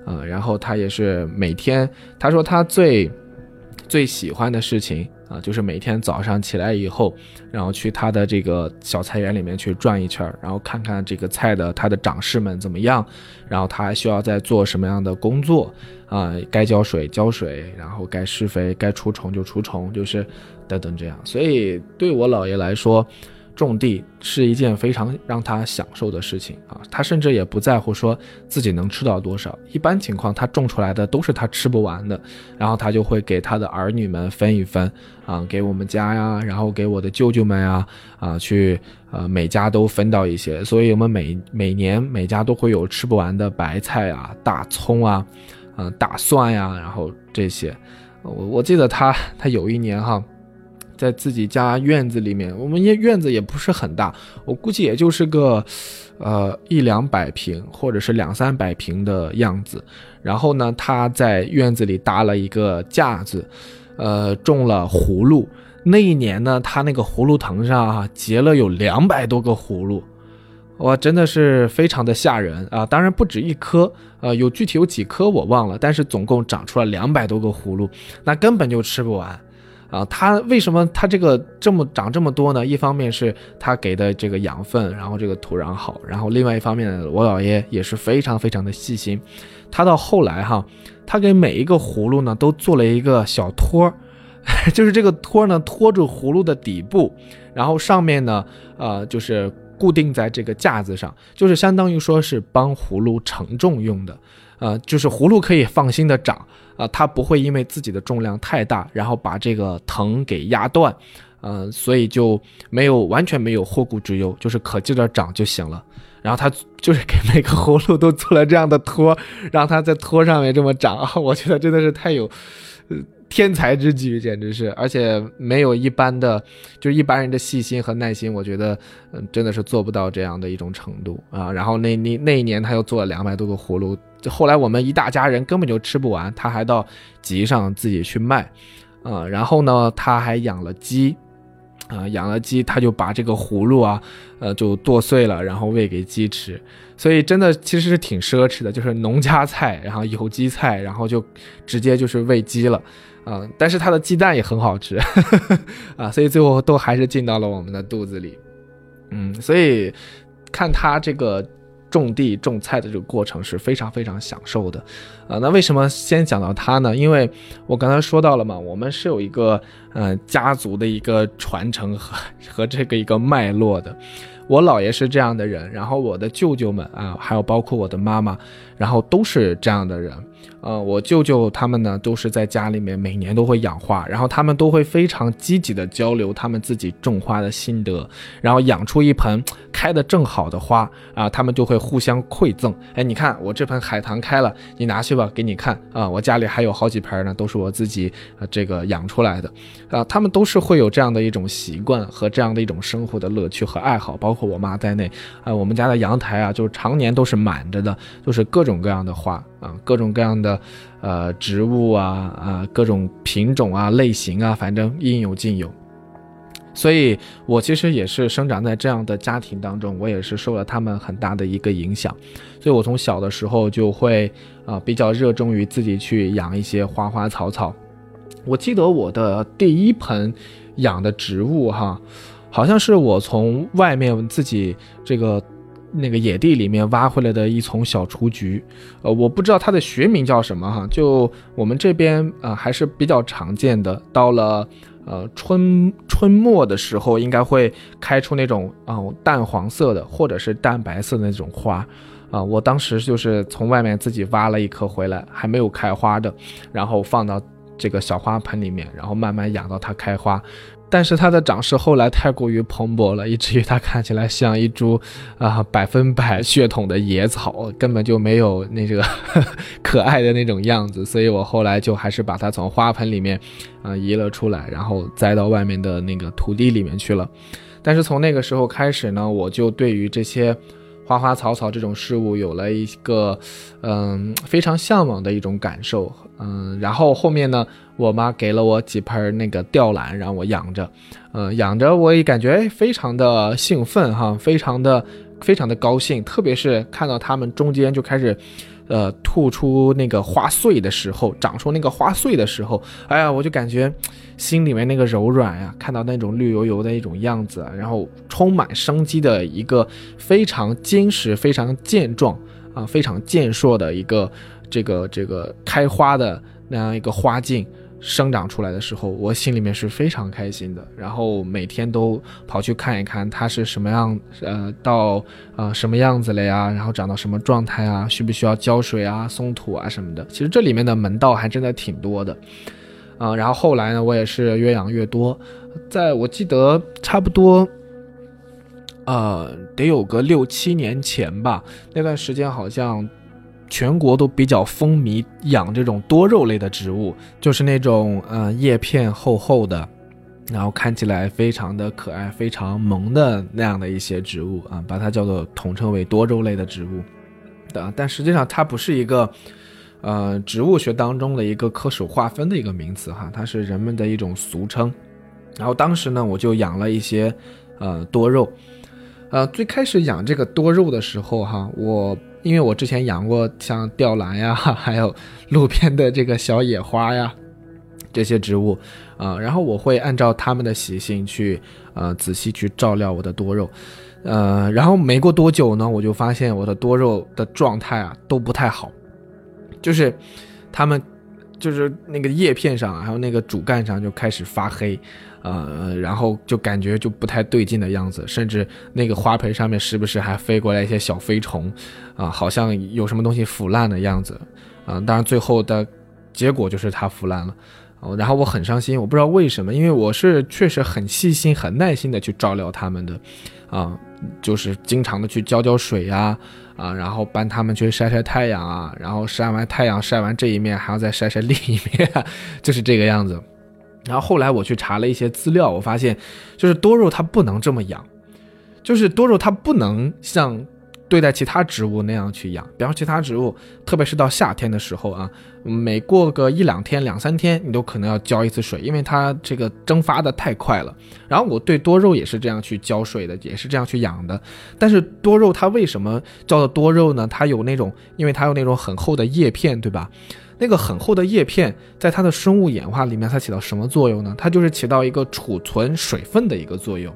呃，然后他也是每天，他说他最最喜欢的事情啊，就是每天早上起来以后，然后去他的这个小菜园里面去转一圈，然后看看这个菜的它的长势们怎么样，然后他还需要再做什么样的工作啊，该浇水浇水，然后该施肥该除虫就除虫，就是。等等，这样，所以对我姥爷来说，种地是一件非常让他享受的事情啊。他甚至也不在乎说自己能吃到多少，一般情况他种出来的都是他吃不完的，然后他就会给他的儿女们分一分啊，给我们家呀，然后给我的舅舅们呀，啊，去呃每家都分到一些，所以我们每每年每家都会有吃不完的白菜啊、大葱啊、嗯大蒜呀，然后这些，我我记得他他有一年哈。在自己家院子里面，我们院院子也不是很大，我估计也就是个，呃一两百平或者是两三百平的样子。然后呢，他在院子里搭了一个架子，呃，种了葫芦。那一年呢，他那个葫芦藤上啊结了有两百多个葫芦，哇，真的是非常的吓人啊！当然不止一颗，呃，有具体有几颗我忘了，但是总共长出了两百多个葫芦，那根本就吃不完。啊，它为什么它这个这么长这么多呢？一方面是它给的这个养分，然后这个土壤好，然后另外一方面，我姥爷也是非常非常的细心。他到后来哈，他给每一个葫芦呢都做了一个小托，就是这个托呢托住葫芦的底部，然后上面呢，呃，就是固定在这个架子上，就是相当于说是帮葫芦承重用的，呃，就是葫芦可以放心的长。啊，它不会因为自己的重量太大，然后把这个藤给压断，呃，所以就没有完全没有后顾之忧，就是可劲儿长就行了。然后他就是给每个葫芦都做了这样的托，让它在托上面这么长，我觉得真的是太有，呃。天才之举，简直是，而且没有一般的，就是一般人的细心和耐心，我觉得，嗯，真的是做不到这样的一种程度啊。然后那那那一年他又做了两百多个葫芦，后来我们一大家人根本就吃不完，他还到集上自己去卖，啊，然后呢，他还养了鸡，啊，养了鸡，他就把这个葫芦啊，呃，就剁碎了，然后喂给鸡吃。所以真的其实是挺奢侈的，就是农家菜，然后有机菜，然后就直接就是喂鸡了，啊，但是它的鸡蛋也很好吃，啊，所以最后都还是进到了我们的肚子里，嗯，所以看他这个。种地种菜的这个过程是非常非常享受的，啊，那为什么先讲到他呢？因为我刚才说到了嘛，我们是有一个嗯家族的一个传承和和这个一个脉络的。我姥爷是这样的人，然后我的舅舅们啊，还有包括我的妈妈，然后都是这样的人。呃，我舅舅他们呢，都是在家里面每年都会养花，然后他们都会非常积极的交流他们自己种花的心得，然后养出一盆开的正好的花啊，他们就会互相馈赠。哎，你看我这盆海棠开了，你拿去吧，给你看啊，我家里还有好几盆呢，都是我自己呃这个养出来的啊。他们都是会有这样的一种习惯和这样的一种生活的乐趣和爱好，包括我妈在内啊，我们家的阳台啊，就是常年都是满着的，就是各种各样的花。啊，各种各样的，呃，植物啊，啊，各种品种啊，类型啊，反正应有尽有。所以，我其实也是生长在这样的家庭当中，我也是受了他们很大的一个影响。所以我从小的时候就会啊，比较热衷于自己去养一些花花草草。我记得我的第一盆养的植物哈，好像是我从外面自己这个。那个野地里面挖回来的一丛小雏菊，呃，我不知道它的学名叫什么哈，就我们这边啊还是比较常见的。到了呃春春末的时候，应该会开出那种啊淡黄色的或者是淡白色的那种花，啊，我当时就是从外面自己挖了一颗回来，还没有开花的，然后放到这个小花盆里面，然后慢慢养到它开花。但是它的长势后来太过于蓬勃了，以至于它看起来像一株啊百分百血统的野草，根本就没有那个 可爱的那种样子。所以我后来就还是把它从花盆里面啊移了出来，然后栽到外面的那个土地里面去了。但是从那个时候开始呢，我就对于这些花花草草这种事物有了一个嗯非常向往的一种感受。嗯，然后后面呢？我妈给了我几盆那个吊兰，让我养着，嗯，养着我也感觉，非常的兴奋哈，非常的非常的高兴，特别是看到它们中间就开始，呃，吐出那个花穗的时候，长出那个花穗的时候，哎呀，我就感觉心里面那个柔软呀，看到那种绿油油的一种样子，然后充满生机的一个非常坚实、非常健壮啊、非常健硕的一个这个这个开花的那样一个花茎。生长出来的时候，我心里面是非常开心的。然后每天都跑去看一看它是什么样，呃，到啊什么样子了呀？然后长到什么状态啊？需不需要浇水啊、松土啊什么的？其实这里面的门道还真的挺多的，啊。然后后来呢，我也是越养越多，在我记得差不多，呃，得有个六七年前吧，那段时间好像。全国都比较风靡养这种多肉类的植物，就是那种呃叶片厚厚的，然后看起来非常的可爱、非常萌的那样的一些植物啊，把它叫做统称为多肉类的植物的。但实际上它不是一个呃植物学当中的一个科属划分的一个名词哈，它是人们的一种俗称。然后当时呢，我就养了一些呃多肉，呃最开始养这个多肉的时候哈，我。因为我之前养过像吊兰呀，还有路边的这个小野花呀，这些植物，啊，然后我会按照它们的习性去，呃，仔细去照料我的多肉，呃，然后没过多久呢，我就发现我的多肉的状态啊都不太好，就是它们就是那个叶片上，还有那个主干上就开始发黑。呃，然后就感觉就不太对劲的样子，甚至那个花盆上面时不时还飞过来一些小飞虫，啊，好像有什么东西腐烂的样子，啊，当然最后的结果就是它腐烂了，然后我很伤心，我不知道为什么，因为我是确实很细心、很耐心的去照料它们的，啊，就是经常的去浇浇水呀，啊，啊然后帮他们去晒晒太阳啊，然后晒完太阳晒完这一面还要再晒晒另一面，就是这个样子。然后后来我去查了一些资料，我发现，就是多肉它不能这么养，就是多肉它不能像对待其他植物那样去养。比方其他植物，特别是到夏天的时候啊，每过个一两天、两三天，你都可能要浇一次水，因为它这个蒸发的太快了。然后我对多肉也是这样去浇水的，也是这样去养的。但是多肉它为什么叫做多肉呢？它有那种，因为它有那种很厚的叶片，对吧？那个很厚的叶片，在它的生物演化里面，它起到什么作用呢？它就是起到一个储存水分的一个作用。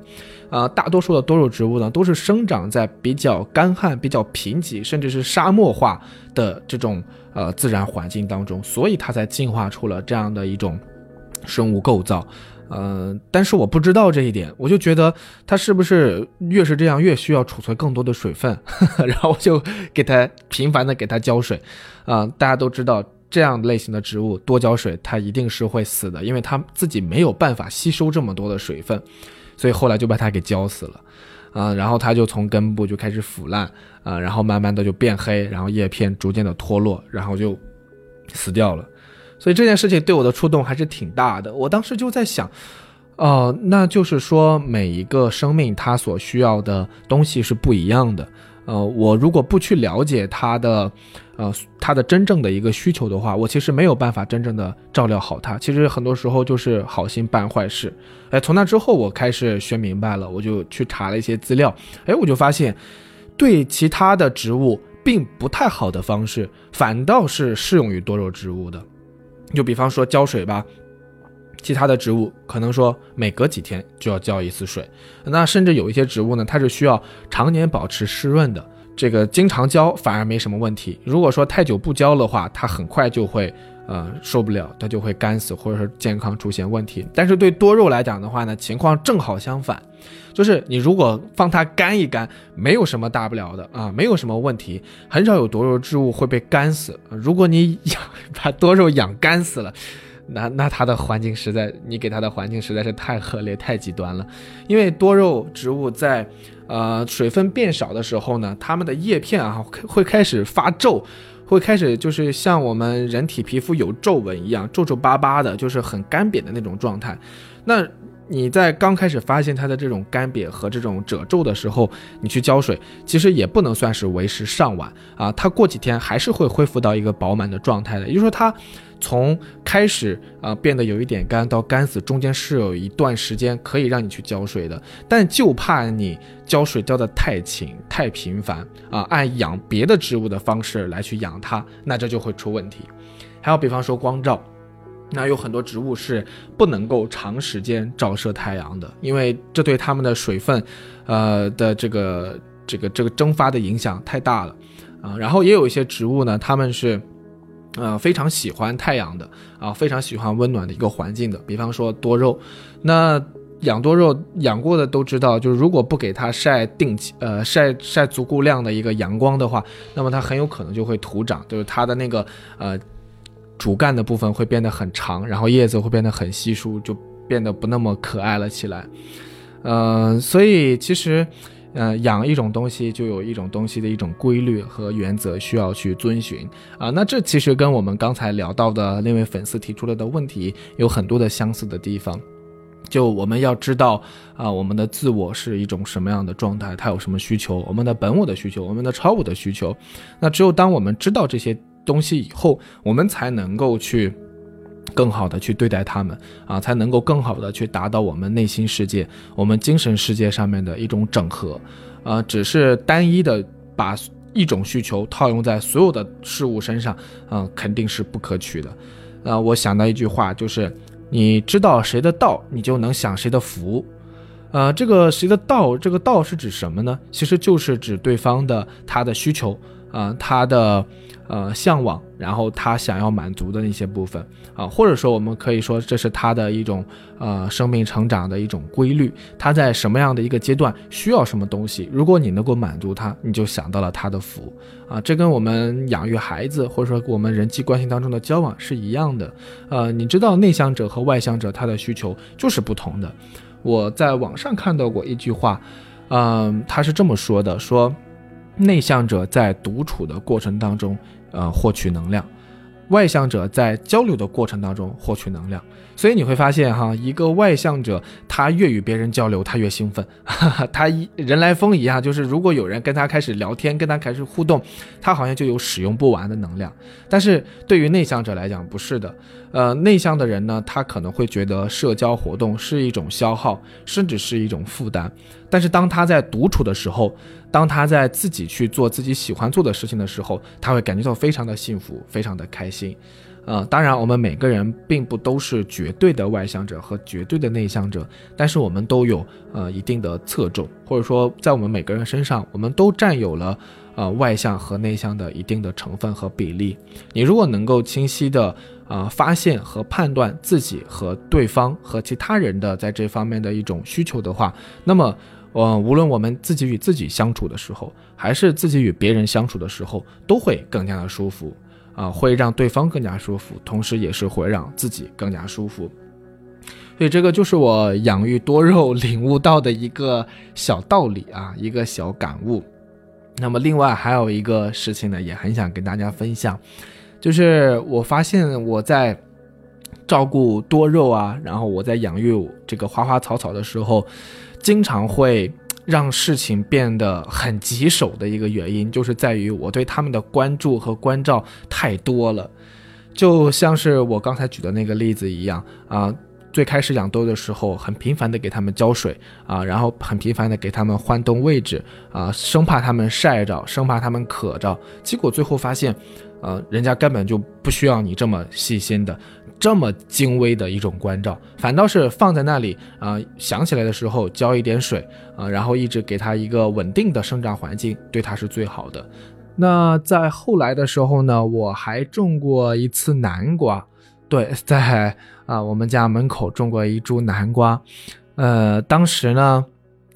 啊，大多数的多肉植物呢，都是生长在比较干旱、比较贫瘠，甚至是沙漠化的这种呃自然环境当中，所以它才进化出了这样的一种生物构造。呃，但是我不知道这一点，我就觉得它是不是越是这样，越需要储存更多的水分，然后我就给它频繁的给它浇水。啊，大家都知道。这样类型的植物多浇水，它一定是会死的，因为它自己没有办法吸收这么多的水分，所以后来就把它给浇死了，啊，然后它就从根部就开始腐烂，啊，然后慢慢的就变黑，然后叶片逐渐的脱落，然后就死掉了。所以这件事情对我的触动还是挺大的。我当时就在想，哦，那就是说每一个生命它所需要的东西是不一样的。呃，我如果不去了解它的，呃，它的真正的一个需求的话，我其实没有办法真正的照料好它。其实很多时候就是好心办坏事。哎，从那之后我开始学明白了，我就去查了一些资料。哎，我就发现，对其他的植物并不太好的方式，反倒是适用于多肉植物的。就比方说浇水吧。其他的植物可能说每隔几天就要浇一次水，那甚至有一些植物呢，它是需要常年保持湿润的，这个经常浇反而没什么问题。如果说太久不浇的话，它很快就会呃受不了，它就会干死或者说健康出现问题。但是对多肉来讲的话呢，情况正好相反，就是你如果放它干一干，没有什么大不了的啊，没有什么问题，很少有多肉植物会被干死。如果你养把多肉养干死了。那那它的环境实在，你给它的环境实在是太恶劣、太极端了。因为多肉植物在，呃，水分变少的时候呢，它们的叶片啊会开始发皱，会开始就是像我们人体皮肤有皱纹一样，皱皱巴巴的，就是很干瘪的那种状态。那你在刚开始发现它的这种干瘪和这种褶皱的时候，你去浇水，其实也不能算是为时尚晚啊。它过几天还是会恢复到一个饱满的状态的，也就是说它。从开始啊变得有一点干到干死，中间是有一段时间可以让你去浇水的，但就怕你浇水浇得太勤太频繁啊，按养别的植物的方式来去养它，那这就会出问题。还有比方说光照，那有很多植物是不能够长时间照射太阳的，因为这对它们的水分，呃的这个这个这个蒸发的影响太大了啊。然后也有一些植物呢，它们是。呃，非常喜欢太阳的啊，非常喜欢温暖的一个环境的。比方说多肉，那养多肉养过的都知道，就是如果不给它晒定期，呃，晒晒足够量的一个阳光的话，那么它很有可能就会徒长，就是它的那个呃主干的部分会变得很长，然后叶子会变得很稀疏，就变得不那么可爱了起来。呃，所以其实。呃，养一种东西就有一种东西的一种规律和原则需要去遵循啊。那这其实跟我们刚才聊到的那位粉丝提出来的问题有很多的相似的地方。就我们要知道啊，我们的自我是一种什么样的状态，它有什么需求，我们的本我的需求，我们的超我的需求。那只有当我们知道这些东西以后，我们才能够去。更好的去对待他们啊，才能够更好的去达到我们内心世界、我们精神世界上面的一种整合。呃，只是单一的把一种需求套用在所有的事物身上，嗯，肯定是不可取的。呃，我想到一句话，就是你知道谁的道，你就能享谁的福。呃，这个谁的道，这个道是指什么呢？其实就是指对方的他的需求啊，他的。呃，向往，然后他想要满足的那些部分啊，或者说我们可以说这是他的一种呃生命成长的一种规律。他在什么样的一个阶段需要什么东西，如果你能够满足他，你就想到了他的福啊。这跟我们养育孩子或者说我们人际关系当中的交往是一样的。呃，你知道内向者和外向者他的需求就是不同的。我在网上看到过一句话，嗯，他是这么说的：说内向者在独处的过程当中。呃，获取能量，外向者在交流的过程当中获取能量。所以你会发现，哈，一个外向者，他越与别人交流，他越兴奋，他一人来疯一样，就是如果有人跟他开始聊天，跟他开始互动，他好像就有使用不完的能量。但是对于内向者来讲，不是的，呃，内向的人呢，他可能会觉得社交活动是一种消耗，甚至是一种负担。但是当他在独处的时候，当他在自己去做自己喜欢做的事情的时候，他会感觉到非常的幸福，非常的开心。呃，当然，我们每个人并不都是绝对的外向者和绝对的内向者，但是我们都有呃一定的侧重，或者说在我们每个人身上，我们都占有了呃外向和内向的一定的成分和比例。你如果能够清晰的啊发现和判断自己和对方和其他人的在这方面的一种需求的话，那么呃无论我们自己与自己相处的时候，还是自己与别人相处的时候，都会更加的舒服。啊，会让对方更加舒服，同时也是会让自己更加舒服。所以这个就是我养育多肉 领悟到的一个小道理啊，一个小感悟。那么另外还有一个事情呢，也很想跟大家分享，就是我发现我在照顾多肉啊，然后我在养育这个花花草草的时候，经常会。让事情变得很棘手的一个原因，就是在于我对他们的关注和关照太多了，就像是我刚才举的那个例子一样啊。最开始养多的时候，很频繁的给他们浇水啊，然后很频繁的给他们换动位置啊，生怕他们晒着，生怕他们渴着。结果最后发现，呃，人家根本就不需要你这么细心的。这么精微的一种关照，反倒是放在那里啊，想起来的时候浇一点水啊，然后一直给它一个稳定的生长环境，对它是最好的。那在后来的时候呢，我还种过一次南瓜，对，在啊我们家门口种过一株南瓜，呃，当时呢。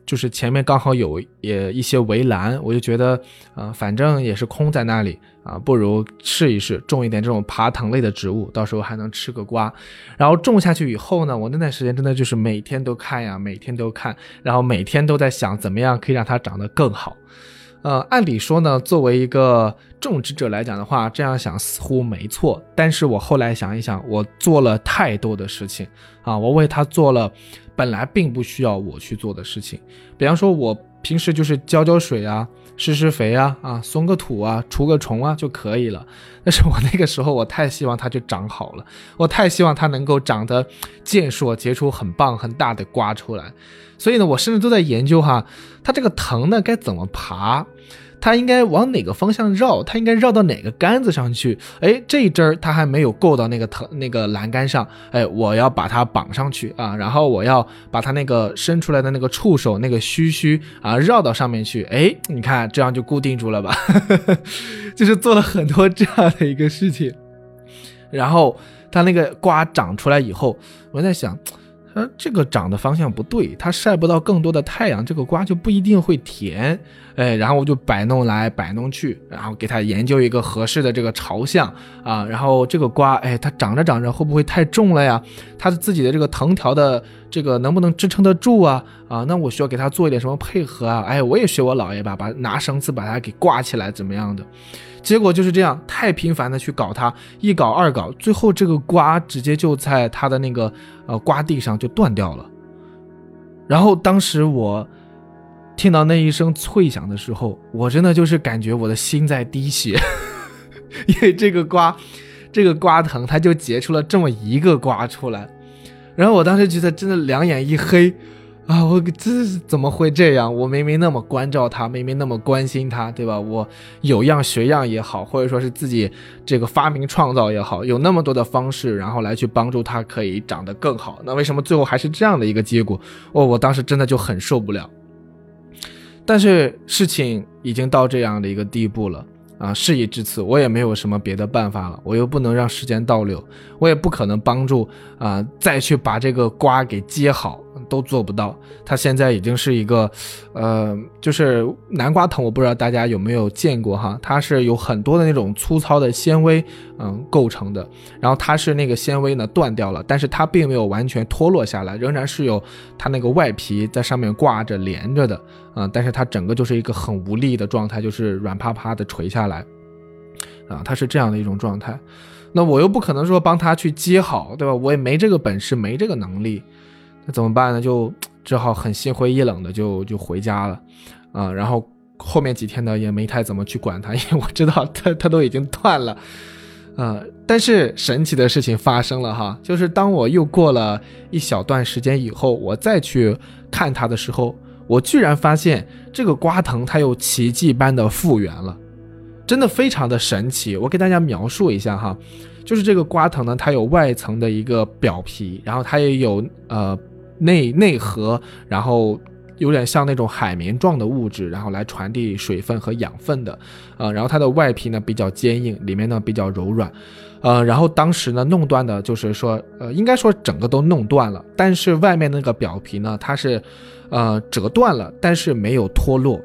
就是前面刚好有也一些围栏，我就觉得，呃，反正也是空在那里啊，不如试一试种一点这种爬藤类的植物，到时候还能吃个瓜。然后种下去以后呢，我那段时间真的就是每天都看呀，每天都看，然后每天都在想怎么样可以让它长得更好。呃，按理说呢，作为一个种植者来讲的话，这样想似乎没错。但是我后来想一想，我做了太多的事情啊，我为他做了。本来并不需要我去做的事情，比方说，我平时就是浇浇水啊，施施肥啊，啊，松个土啊，除个虫啊就可以了。但是我那个时候，我太希望它就长好了，我太希望它能够长得健硕，结出很棒很大的瓜出来。所以呢，我甚至都在研究哈，它这个藤呢该怎么爬。它应该往哪个方向绕？它应该绕到哪个杆子上去？哎，这一针儿它还没有够到那个藤那个栏杆上，哎，我要把它绑上去啊！然后我要把它那个伸出来的那个触手那个须须啊绕到上面去，哎，你看这样就固定住了吧？就是做了很多这样的一个事情。然后它那个瓜长出来以后，我在想。呃，这个长的方向不对，它晒不到更多的太阳，这个瓜就不一定会甜。哎，然后我就摆弄来摆弄去，然后给它研究一个合适的这个朝向啊。然后这个瓜，哎，它长着长着会不会太重了呀？它的自己的这个藤条的这个能不能支撑得住啊？啊，那我需要给它做一点什么配合啊？哎，我也学我姥爷吧，把拿绳子把它给挂起来，怎么样的？结果就是这样，太频繁的去搞它，一搞二搞，最后这个瓜直接就在它的那个呃瓜地上就断掉了。然后当时我听到那一声脆响的时候，我真的就是感觉我的心在滴血，因为这个瓜，这个瓜藤它就结出了这么一个瓜出来，然后我当时觉得真的两眼一黑。啊，我这怎么会这样？我明明那么关照他，明明那么关心他，对吧？我有样学样也好，或者说是自己这个发明创造也好，有那么多的方式，然后来去帮助他可以长得更好。那为什么最后还是这样的一个结果？哦，我当时真的就很受不了。但是事情已经到这样的一个地步了啊，事已至此，我也没有什么别的办法了。我又不能让时间倒流，我也不可能帮助啊再去把这个瓜给接好。都做不到，它现在已经是一个，呃，就是南瓜藤，我不知道大家有没有见过哈，它是有很多的那种粗糙的纤维，嗯，构成的。然后它是那个纤维呢断掉了，但是它并没有完全脱落下来，仍然是有它那个外皮在上面挂着连着的，啊，但是它整个就是一个很无力的状态，就是软趴趴的垂下来，啊，它是这样的一种状态。那我又不可能说帮他去接好，对吧？我也没这个本事，没这个能力，那怎么办呢？就 只好很心灰意冷的就就回家了，啊，然后后面几天呢也没太怎么去管他，因为我知道他他都已经断了，啊，但是神奇的事情发生了哈，就是当我又过了一小段时间以后，我再去看他的时候，我居然发现这个瓜藤它又奇迹般的复原了。真的非常的神奇，我给大家描述一下哈，就是这个瓜藤呢，它有外层的一个表皮，然后它也有呃内内核，然后有点像那种海绵状的物质，然后来传递水分和养分的，呃，然后它的外皮呢比较坚硬，里面呢比较柔软，呃，然后当时呢弄断的就是说，呃，应该说整个都弄断了，但是外面那个表皮呢，它是呃折断了，但是没有脱落。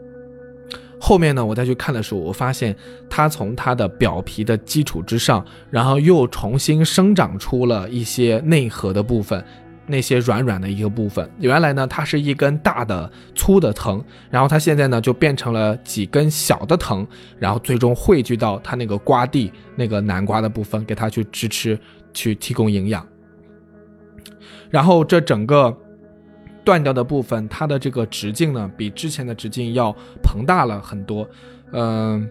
后面呢，我再去看的时候，我发现它从它的表皮的基础之上，然后又重新生长出了一些内核的部分，那些软软的一个部分。原来呢，它是一根大的粗的藤，然后它现在呢就变成了几根小的藤，然后最终汇聚到它那个瓜地那个南瓜的部分，给它去支持，去提供营养。然后这整个。断掉的部分，它的这个直径呢，比之前的直径要膨大了很多，嗯，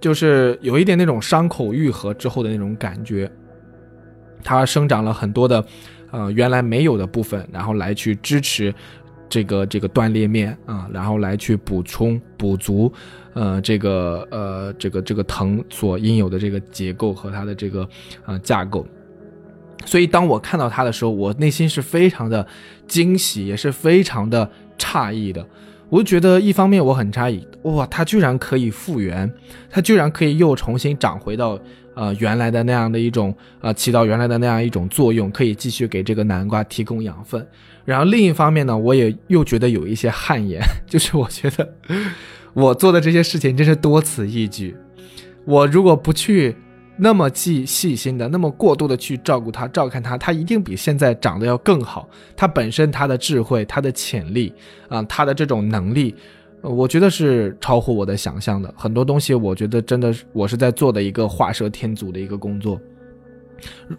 就是有一点那种伤口愈合之后的那种感觉。它生长了很多的，呃，原来没有的部分，然后来去支持这个这个断裂面啊，然后来去补充补足，呃，这个呃这个这个藤所应有的这个结构和它的这个呃架构。所以，当我看到它的时候，我内心是非常的惊喜，也是非常的诧异的。我觉得，一方面我很诧异，哇，它居然可以复原，它居然可以又重新长回到呃原来的那样的一种呃起到原来的那样一种作用，可以继续给这个南瓜提供养分。然后另一方面呢，我也又觉得有一些汗颜，就是我觉得我做的这些事情真是多此一举。我如果不去。那么细细心的，那么过度的去照顾它、照看它，它一定比现在长得要更好。它本身它的智慧、它的潜力啊，它的这种能力，我觉得是超乎我的想象的。很多东西，我觉得真的是我是在做的一个画蛇添足的一个工作。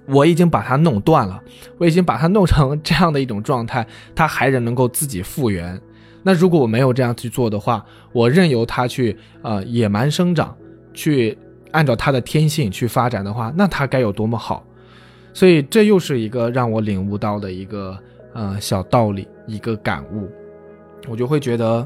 我已经把它弄断了，我已经把它弄成这样的一种状态，它还是能够自己复原。那如果我没有这样去做的话，我任由它去呃野蛮生长，去。按照它的天性去发展的话，那它该有多么好！所以这又是一个让我领悟到的一个呃小道理，一个感悟。我就会觉得，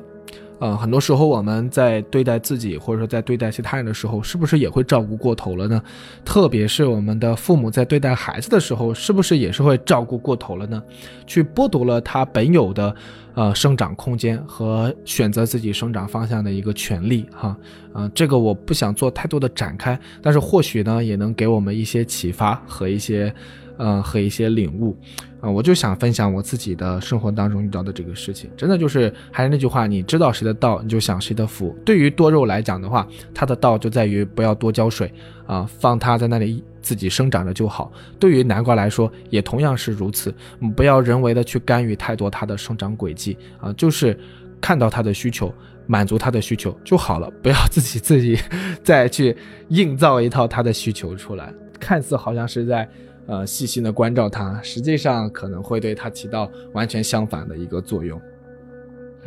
呃，很多时候我们在对待自己或者说在对待其他人的时候，是不是也会照顾过头了呢？特别是我们的父母在对待孩子的时候，是不是也是会照顾过头了呢？去剥夺了他本有的。呃，生长空间和选择自己生长方向的一个权利，哈，啊，这个我不想做太多的展开，但是或许呢，也能给我们一些启发和一些，呃，和一些领悟，啊，我就想分享我自己的生活当中遇到的这个事情，真的就是还是那句话，你知道谁的道，你就想谁的福。对于多肉来讲的话，它的道就在于不要多浇水，啊，放它在那里。自己生长着就好。对于南瓜来说，也同样是如此。不要人为的去干预太多它的生长轨迹啊，就是看到它的需求，满足它的需求就好了。不要自己自己 再去硬造一套它的需求出来，看似好像是在呃细心的关照他，实际上可能会对他起到完全相反的一个作用。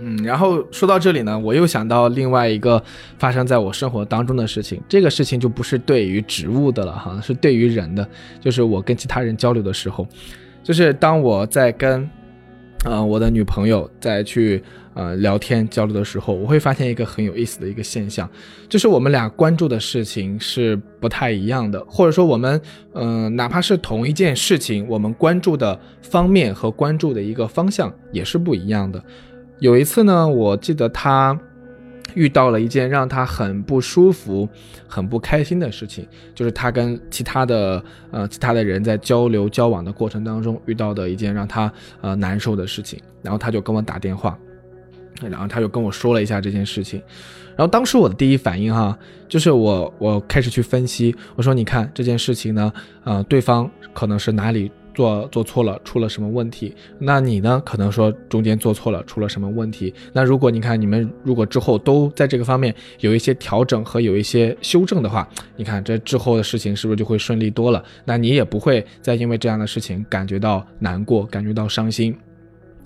嗯，然后说到这里呢，我又想到另外一个发生在我生活当中的事情。这个事情就不是对于植物的了哈，是对于人的。就是我跟其他人交流的时候，就是当我在跟，呃，我的女朋友在去呃聊天交流的时候，我会发现一个很有意思的一个现象，就是我们俩关注的事情是不太一样的，或者说我们，嗯，哪怕是同一件事情，我们关注的方面和关注的一个方向也是不一样的。有一次呢，我记得他遇到了一件让他很不舒服、很不开心的事情，就是他跟其他的呃其他的人在交流交往的过程当中遇到的一件让他呃难受的事情。然后他就跟我打电话，然后他就跟我说了一下这件事情。然后当时我的第一反应哈，就是我我开始去分析，我说你看这件事情呢，呃，对方可能是哪里做做错了，出了什么问题？那你呢？可能说中间做错了，出了什么问题？那如果你看你们如果之后都在这个方面有一些调整和有一些修正的话，你看这之后的事情是不是就会顺利多了？那你也不会再因为这样的事情感觉到难过，感觉到伤心。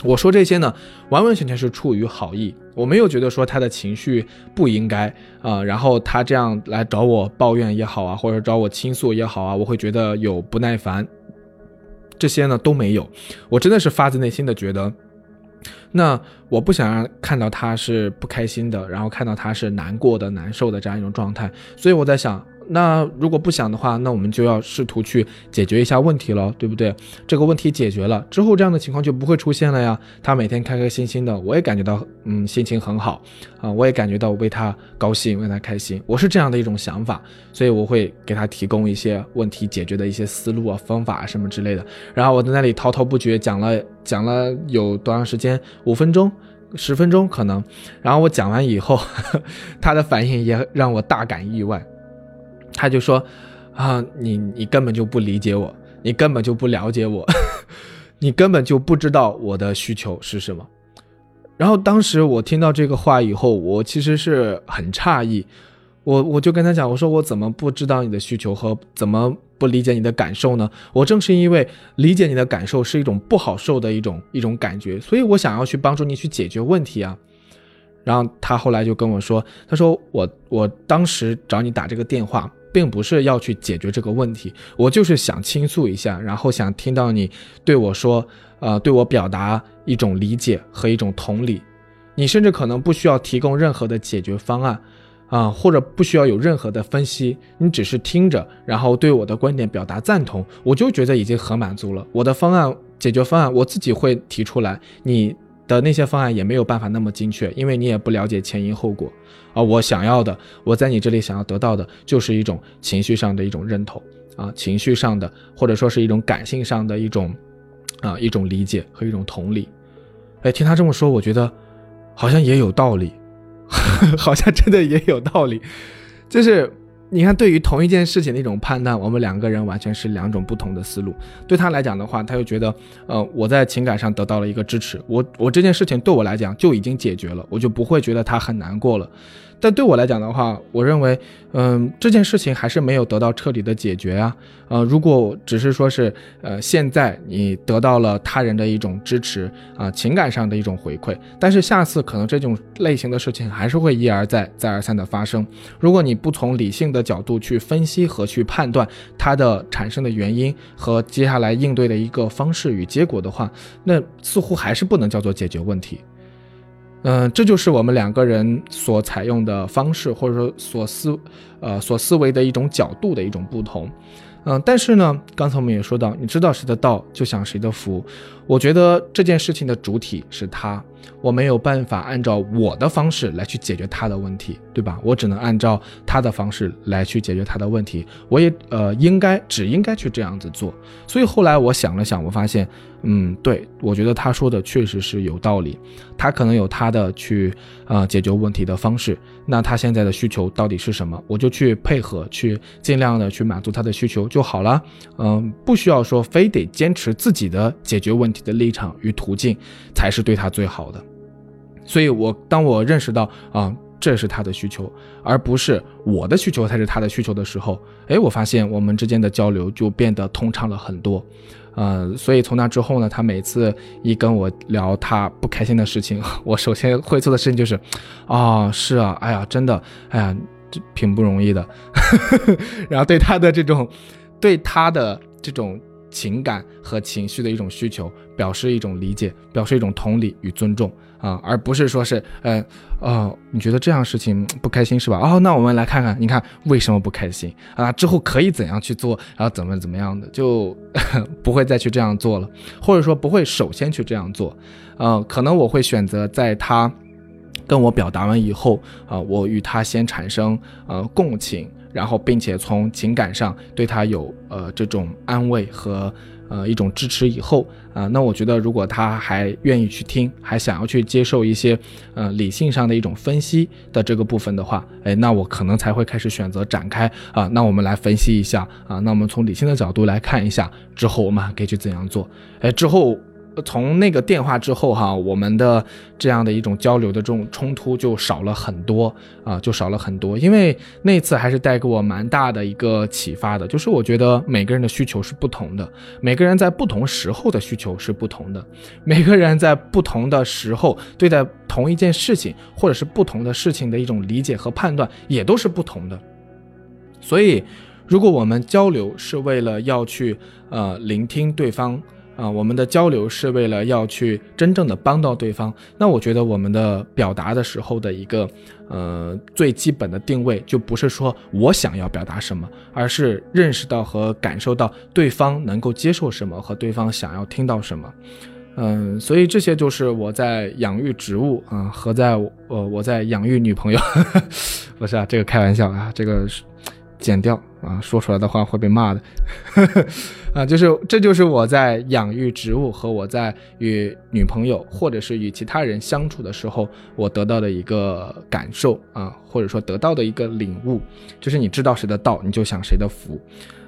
我说这些呢，完完全全是出于好意，我没有觉得说他的情绪不应该啊，然后他这样来找我抱怨也好啊，或者找我倾诉也好啊，我会觉得有不耐烦。这些呢都没有，我真的是发自内心的觉得，那我不想让看到他是不开心的，然后看到他是难过的、难受的这样一种状态，所以我在想。那如果不想的话，那我们就要试图去解决一下问题了，对不对？这个问题解决了之后，这样的情况就不会出现了呀。他每天开开心心的，我也感觉到，嗯，心情很好啊，我也感觉到为他高兴，为他开心。我是这样的一种想法，所以我会给他提供一些问题解决的一些思路啊、方法啊什么之类的。然后我在那里滔滔不绝讲了讲了有多长时间？五分钟、十分钟可能。然后我讲完以后，他的反应也让我大感意外。他就说：“啊，你你根本就不理解我，你根本就不了解我，你根本就不知道我的需求是什么。”然后当时我听到这个话以后，我其实是很诧异，我我就跟他讲，我说我怎么不知道你的需求和怎么不理解你的感受呢？我正是因为理解你的感受是一种不好受的一种一种感觉，所以我想要去帮助你去解决问题啊。然后他后来就跟我说，他说我我当时找你打这个电话。并不是要去解决这个问题，我就是想倾诉一下，然后想听到你对我说，呃，对我表达一种理解和一种同理。你甚至可能不需要提供任何的解决方案，啊，或者不需要有任何的分析，你只是听着，然后对我的观点表达赞同，我就觉得已经很满足了。我的方案解决方案我自己会提出来，你的那些方案也没有办法那么精确，因为你也不了解前因后果。啊，我想要的，我在你这里想要得到的，就是一种情绪上的一种认同啊，情绪上的，或者说是一种感性上的一种，啊，一种理解和一种同理。哎，听他这么说，我觉得好像也有道理，好像真的也有道理，就是。你看，对于同一件事情的一种判断，我们两个人完全是两种不同的思路。对他来讲的话，他就觉得，呃，我在情感上得到了一个支持，我我这件事情对我来讲就已经解决了，我就不会觉得他很难过了。但对我来讲的话，我认为，嗯，这件事情还是没有得到彻底的解决啊。呃，如果只是说是，呃，现在你得到了他人的一种支持啊，情感上的一种回馈，但是下次可能这种类型的事情还是会一而再、再而三的发生。如果你不从理性的角度去分析和去判断它的产生的原因和接下来应对的一个方式与结果的话，那似乎还是不能叫做解决问题。嗯，这就是我们两个人所采用的方式，或者说所思，呃，所思维的一种角度的一种不同。嗯，但是呢，刚才我们也说到，你知道谁的道，就享谁的福。我觉得这件事情的主体是他。我没有办法按照我的方式来去解决他的问题，对吧？我只能按照他的方式来去解决他的问题。我也呃应该只应该去这样子做。所以后来我想了想，我发现，嗯，对我觉得他说的确实是有道理。他可能有他的去呃解决问题的方式。那他现在的需求到底是什么？我就去配合，去尽量的去满足他的需求就好了。嗯，不需要说非得坚持自己的解决问题的立场与途径才是对他最好的。所以，我当我认识到啊，这是他的需求，而不是我的需求才是他的需求的时候，哎，我发现我们之间的交流就变得通畅了很多，呃，所以从那之后呢，他每次一跟我聊他不开心的事情，我首先会做的事情就是，啊，是啊，哎呀，真的，哎呀，这挺不容易的，然后对他的这种，对他的这种。情感和情绪的一种需求，表示一种理解，表示一种同理与尊重啊，而不是说是，呃，哦，你觉得这样事情 不开心是吧？哦，那我们来看看，你看为什么不开心啊？之后可以怎样去做？然后怎么怎么样的，就 不会再去这样做了，或者说不会首先去这样做，呃，可能我会选择在他跟我表达完以后，啊，我与他先产生呃共情。然后，并且从情感上对他有呃这种安慰和呃一种支持以后啊，那我觉得如果他还愿意去听，还想要去接受一些呃理性上的一种分析的这个部分的话，哎，那我可能才会开始选择展开啊，那我们来分析一下啊，那我们从理性的角度来看一下之后我们还可以去怎样做，哎，之后。从那个电话之后哈，我们的这样的一种交流的这种冲突就少了很多啊，就少了很多。因为那次还是带给我蛮大的一个启发的，就是我觉得每个人的需求是不同的，每个人在不同时候的需求是不同的，每个人在不同的时候对待同一件事情或者是不同的事情的一种理解和判断也都是不同的。所以，如果我们交流是为了要去呃聆听对方。啊，我们的交流是为了要去真正的帮到对方。那我觉得我们的表达的时候的一个呃最基本的定位，就不是说我想要表达什么，而是认识到和感受到对方能够接受什么和对方想要听到什么。嗯，所以这些就是我在养育植物啊，和在呃我在养育女朋友，不是啊，这个开玩笑啊，这个是。剪掉啊，说出来的话会被骂的，啊，就是这就是我在养育植物和我在与女朋友或者是与其他人相处的时候，我得到的一个感受啊，或者说得到的一个领悟，就是你知道谁的道，你就享谁的福，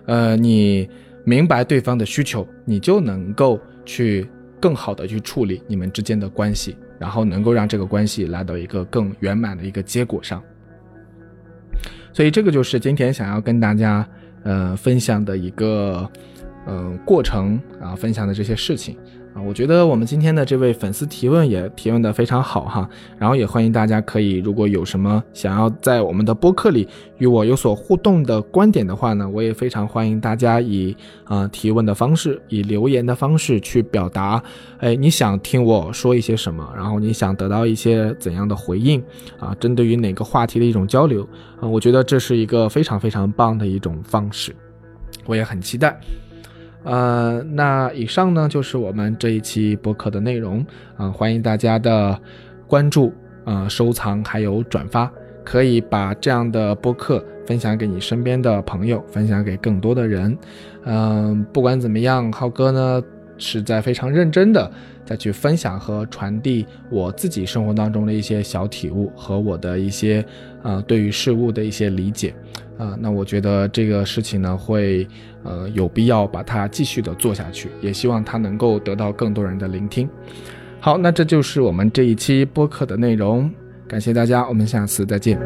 呃，你明白对方的需求，你就能够去更好的去处理你们之间的关系，然后能够让这个关系来到一个更圆满的一个结果上。所以这个就是今天想要跟大家，呃，分享的一个，嗯，过程啊，分享的这些事情。啊，我觉得我们今天的这位粉丝提问也提问的非常好哈，然后也欢迎大家可以，如果有什么想要在我们的播客里与我有所互动的观点的话呢，我也非常欢迎大家以啊提问的方式，以留言的方式去表达，哎，你想听我说一些什么，然后你想得到一些怎样的回应啊？针对于哪个话题的一种交流啊，我觉得这是一个非常非常棒的一种方式，我也很期待。呃，那以上呢就是我们这一期播客的内容啊，欢迎大家的关注啊、收藏还有转发，可以把这样的播客分享给你身边的朋友，分享给更多的人。嗯，不管怎么样，浩哥呢是在非常认真的再去分享和传递我自己生活当中的一些小体悟和我的一些呃对于事物的一些理解。啊，那我觉得这个事情呢，会呃有必要把它继续的做下去，也希望它能够得到更多人的聆听。好，那这就是我们这一期播客的内容，感谢大家，我们下次再见。